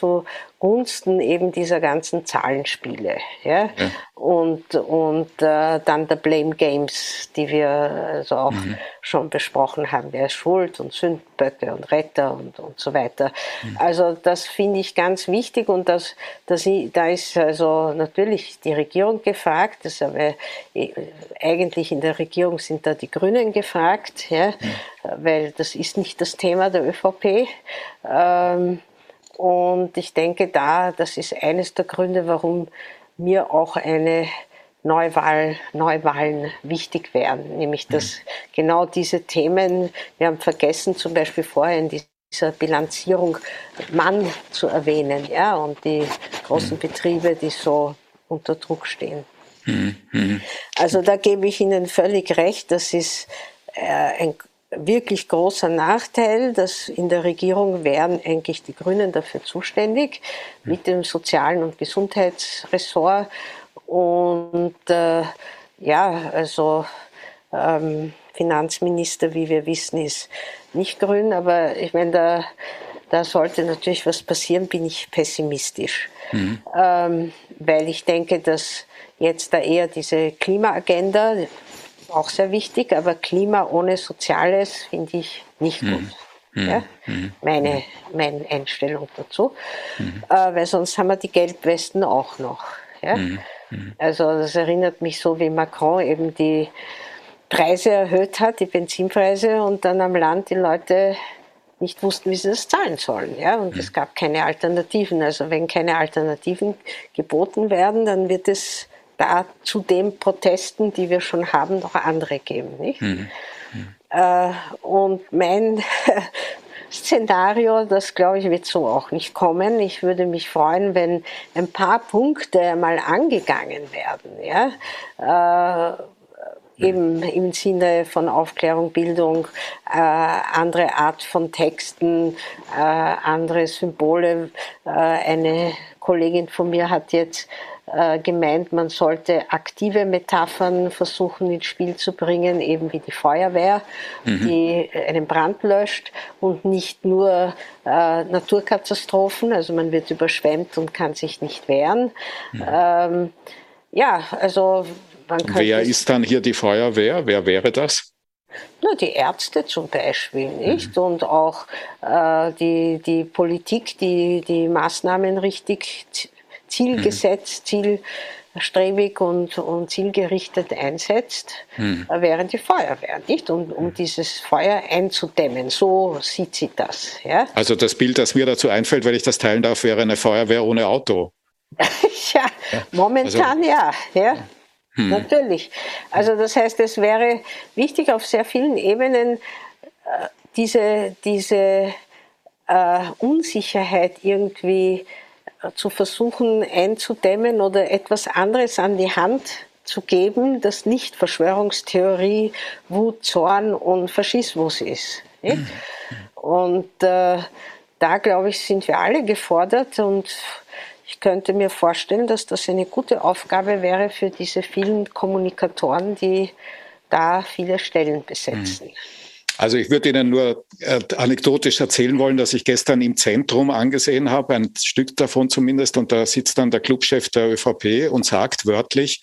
zugunsten eben dieser ganzen Zahlenspiele. Ja? ja. Und, und äh, dann der Blame Games, die wir also auch mhm. schon besprochen haben. Wer ist schuld und Sündböcke und Retter und, und so weiter. Mhm. Also das finde ich ganz wichtig und das, das, da ist also natürlich die Regierung gefragt. Das aber, äh, eigentlich in der Regierung sind da die Grünen gefragt. Ja? Mhm weil das ist nicht das Thema der ÖVP. Ähm, und ich denke da, das ist eines der Gründe, warum mir auch eine Neuwahl, Neuwahlen wichtig wären, nämlich dass mhm. genau diese Themen, wir haben vergessen zum Beispiel vorher in dieser Bilanzierung Mann zu erwähnen, ja, und die großen mhm. Betriebe, die so unter Druck stehen. Mhm. Also da gebe ich Ihnen völlig recht, das ist äh, ein wirklich großer Nachteil, dass in der Regierung wären eigentlich die Grünen dafür zuständig, mit dem Sozialen- und Gesundheitsressort. Und äh, ja, also ähm, Finanzminister, wie wir wissen, ist nicht grün, aber ich meine, da, da sollte natürlich was passieren, bin ich pessimistisch. Mhm. Ähm, weil ich denke, dass jetzt da eher diese Klimaagenda, auch sehr wichtig, aber Klima ohne Soziales finde ich nicht gut. Mhm. Ja? Mhm. Meine, meine Einstellung dazu. Mhm. Äh, weil sonst haben wir die Gelbwesten auch noch. Ja? Mhm. Also das erinnert mich so, wie Macron eben die Preise erhöht hat, die Benzinpreise, und dann am Land die Leute nicht wussten, wie sie das zahlen sollen. Ja? Und es gab keine Alternativen. Also wenn keine Alternativen geboten werden, dann wird es da zu den Protesten, die wir schon haben, noch andere geben. Nicht? Mhm. Mhm. Äh, und mein Szenario, das glaube ich, wird so auch nicht kommen. Ich würde mich freuen, wenn ein paar Punkte mal angegangen werden. Ja? Äh, eben im Sinne von Aufklärung, Bildung, äh, andere Art von Texten, äh, andere Symbole. Äh, eine Kollegin von mir hat jetzt gemeint, man sollte aktive Metaphern versuchen ins Spiel zu bringen, eben wie die Feuerwehr, mhm. die einen Brand löscht und nicht nur äh, Naturkatastrophen, also man wird überschwemmt und kann sich nicht wehren. Mhm. Ähm, ja, also man könnte. Wer ist dann hier die Feuerwehr? Wer wäre das? Nur die Ärzte zum Beispiel, nicht? Mhm. Und auch äh, die, die Politik, die die Maßnahmen richtig zielgesetzt, mhm. zielstrebig und, und zielgerichtet einsetzt, mhm. während die Feuerwehr, nicht? Und, um dieses Feuer einzudämmen. So sieht sie das. Ja? Also das Bild, das mir dazu einfällt, wenn ich das teilen darf, wäre eine Feuerwehr ohne Auto. ja, momentan also, ja. ja. Hm. Natürlich. Also das heißt, es wäre wichtig auf sehr vielen Ebenen äh, diese, diese äh, Unsicherheit irgendwie zu versuchen einzudämmen oder etwas anderes an die Hand zu geben, das nicht Verschwörungstheorie, Wut, Zorn und Faschismus ist. Und äh, da, glaube ich, sind wir alle gefordert und ich könnte mir vorstellen, dass das eine gute Aufgabe wäre für diese vielen Kommunikatoren, die da viele Stellen besetzen. Mhm. Also ich würde Ihnen nur äh, anekdotisch erzählen wollen, dass ich gestern im Zentrum angesehen habe, ein Stück davon zumindest, und da sitzt dann der Clubchef der ÖVP und sagt wörtlich,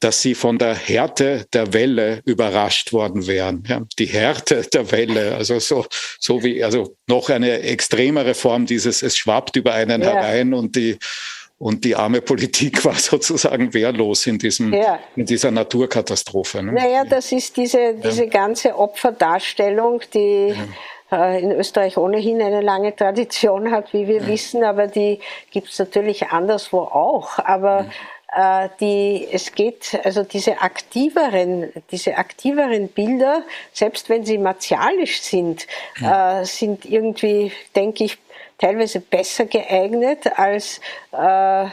dass sie von der Härte der Welle überrascht worden wären. Ja, die Härte der Welle, also so, so wie, also noch eine extremere Form dieses, es schwappt über einen ja. herein und die, und die arme Politik war sozusagen wehrlos in, diesem, ja. in dieser Naturkatastrophe. Ne? Naja, das ist diese, diese ja. ganze Opferdarstellung, die ja. äh, in Österreich ohnehin eine lange Tradition hat, wie wir wissen, aber die gibt es natürlich anderswo auch. Aber äh, die, es geht, also diese aktiveren, diese aktiveren Bilder, selbst wenn sie martialisch sind, äh, sind irgendwie, denke ich, teilweise besser geeignet als, äh,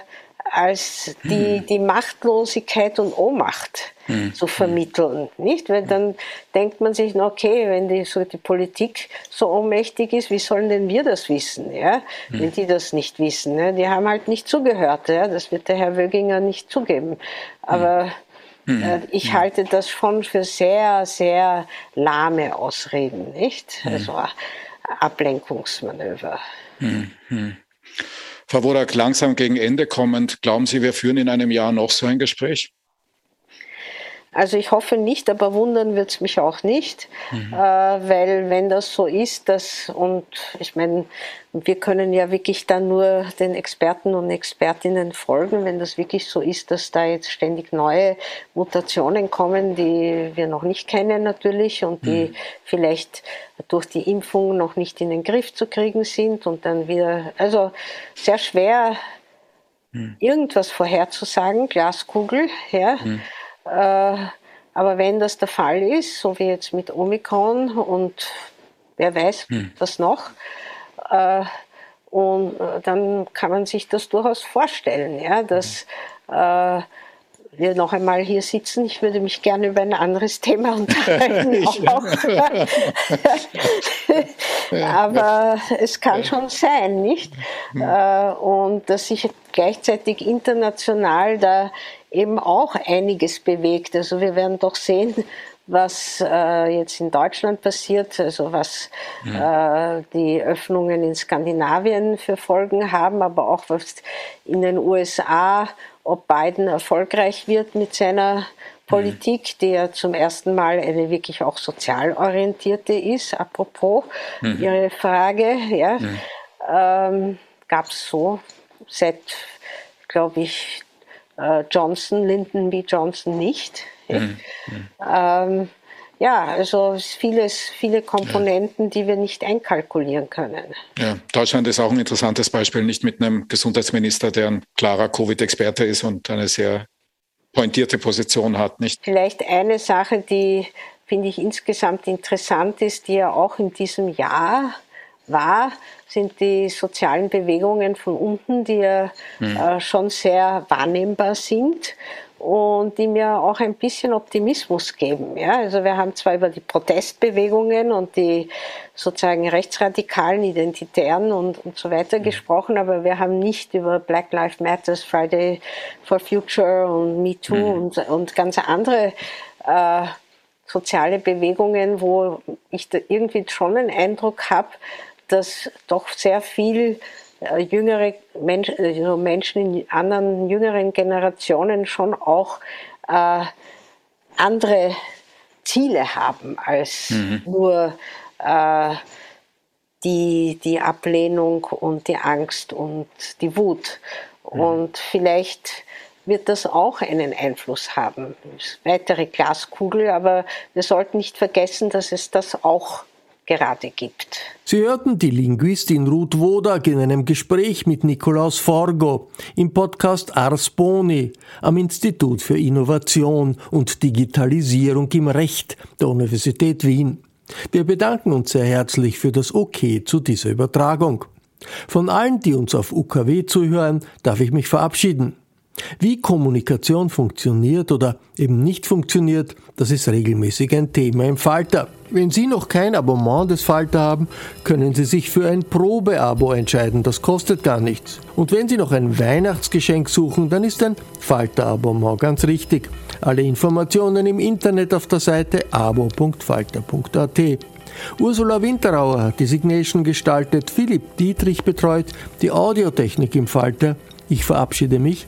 als die, hm. die Machtlosigkeit und Ohnmacht hm. zu vermitteln. Nicht? Weil dann denkt man sich, na okay, wenn die, so die Politik so ohnmächtig ist, wie sollen denn wir das wissen, ja? Hm. wenn die das nicht wissen? Ja? Die haben halt nicht zugehört. Ja? Das wird der Herr Wöginger nicht zugeben. Aber hm. äh, ich hm. halte das schon für sehr, sehr lahme Ausreden, nicht? Hm. Also Ablenkungsmanöver. Hm, hm. Frau Wodak, langsam gegen Ende kommend, glauben Sie, wir führen in einem Jahr noch so ein Gespräch? Also ich hoffe nicht, aber wundern wird es mich auch nicht, mhm. äh, weil wenn das so ist, dass, und ich meine, wir können ja wirklich dann nur den Experten und Expertinnen folgen, wenn das wirklich so ist, dass da jetzt ständig neue Mutationen kommen, die wir noch nicht kennen natürlich und die mhm. vielleicht durch die Impfung noch nicht in den Griff zu kriegen sind und dann wieder, also sehr schwer, mhm. irgendwas vorherzusagen, Glaskugel, ja. Mhm aber wenn das der Fall ist, so wie jetzt mit Omikron und wer weiß hm. was noch, äh, und äh, dann kann man sich das durchaus vorstellen, ja, dass äh, wir noch einmal hier sitzen. Ich würde mich gerne über ein anderes Thema unterhalten. Aber es kann schon sein, nicht? Äh, und dass sich gleichzeitig international da eben auch einiges bewegt. Also wir werden doch sehen, was äh, jetzt in Deutschland passiert, also was ja. äh, die Öffnungen in Skandinavien für Folgen haben, aber auch was in den USA, ob Biden erfolgreich wird mit seiner Politik, die ja zum ersten Mal eine wirklich auch sozial orientierte ist. Apropos mhm. Ihre Frage, ja, mhm. ähm, gab es so seit, glaube ich, äh, Johnson, Lyndon B. Johnson nicht. Mhm. Ähm, ja, also vieles, viele Komponenten, die wir nicht einkalkulieren können. Ja, Deutschland ist auch ein interessantes Beispiel, nicht mit einem Gesundheitsminister, der ein klarer Covid-Experte ist und eine sehr pointierte Position hat, nicht? Vielleicht eine Sache, die finde ich insgesamt interessant ist, die ja auch in diesem Jahr war, sind die sozialen Bewegungen von unten, die ja mhm. äh, schon sehr wahrnehmbar sind und die mir auch ein bisschen Optimismus geben. Ja? Also wir haben zwar über die Protestbewegungen und die sozusagen rechtsradikalen, identitären und, und so weiter mhm. gesprochen, aber wir haben nicht über Black Lives Matter, Friday for Future und Me Too mhm. und, und ganz andere äh, soziale Bewegungen, wo ich da irgendwie schon einen Eindruck habe, dass doch sehr viel jüngere Menschen, also Menschen in anderen jüngeren Generationen schon auch äh, andere Ziele haben als mhm. nur äh, die, die Ablehnung und die Angst und die Wut. Mhm. Und vielleicht wird das auch einen Einfluss haben. Weitere Glaskugel, aber wir sollten nicht vergessen, dass es das auch gerade gibt. Sie hörten die Linguistin Ruth Wodak in einem Gespräch mit Nikolaus Forgo im Podcast Ars Boni am Institut für Innovation und Digitalisierung im Recht der Universität Wien. Wir bedanken uns sehr herzlich für das Okay zu dieser Übertragung. Von allen, die uns auf UKW zuhören, darf ich mich verabschieden. Wie Kommunikation funktioniert oder eben nicht funktioniert, das ist regelmäßig ein Thema im Falter. Wenn Sie noch kein Abonnement des Falter haben, können Sie sich für ein Probeabo entscheiden, das kostet gar nichts. Und wenn Sie noch ein Weihnachtsgeschenk suchen, dann ist ein Falter-Abonnement ganz richtig. Alle Informationen im Internet auf der Seite abo.falter.at. Ursula Winterauer hat die Signation gestaltet, Philipp Dietrich betreut die Audiotechnik im Falter. Ich verabschiede mich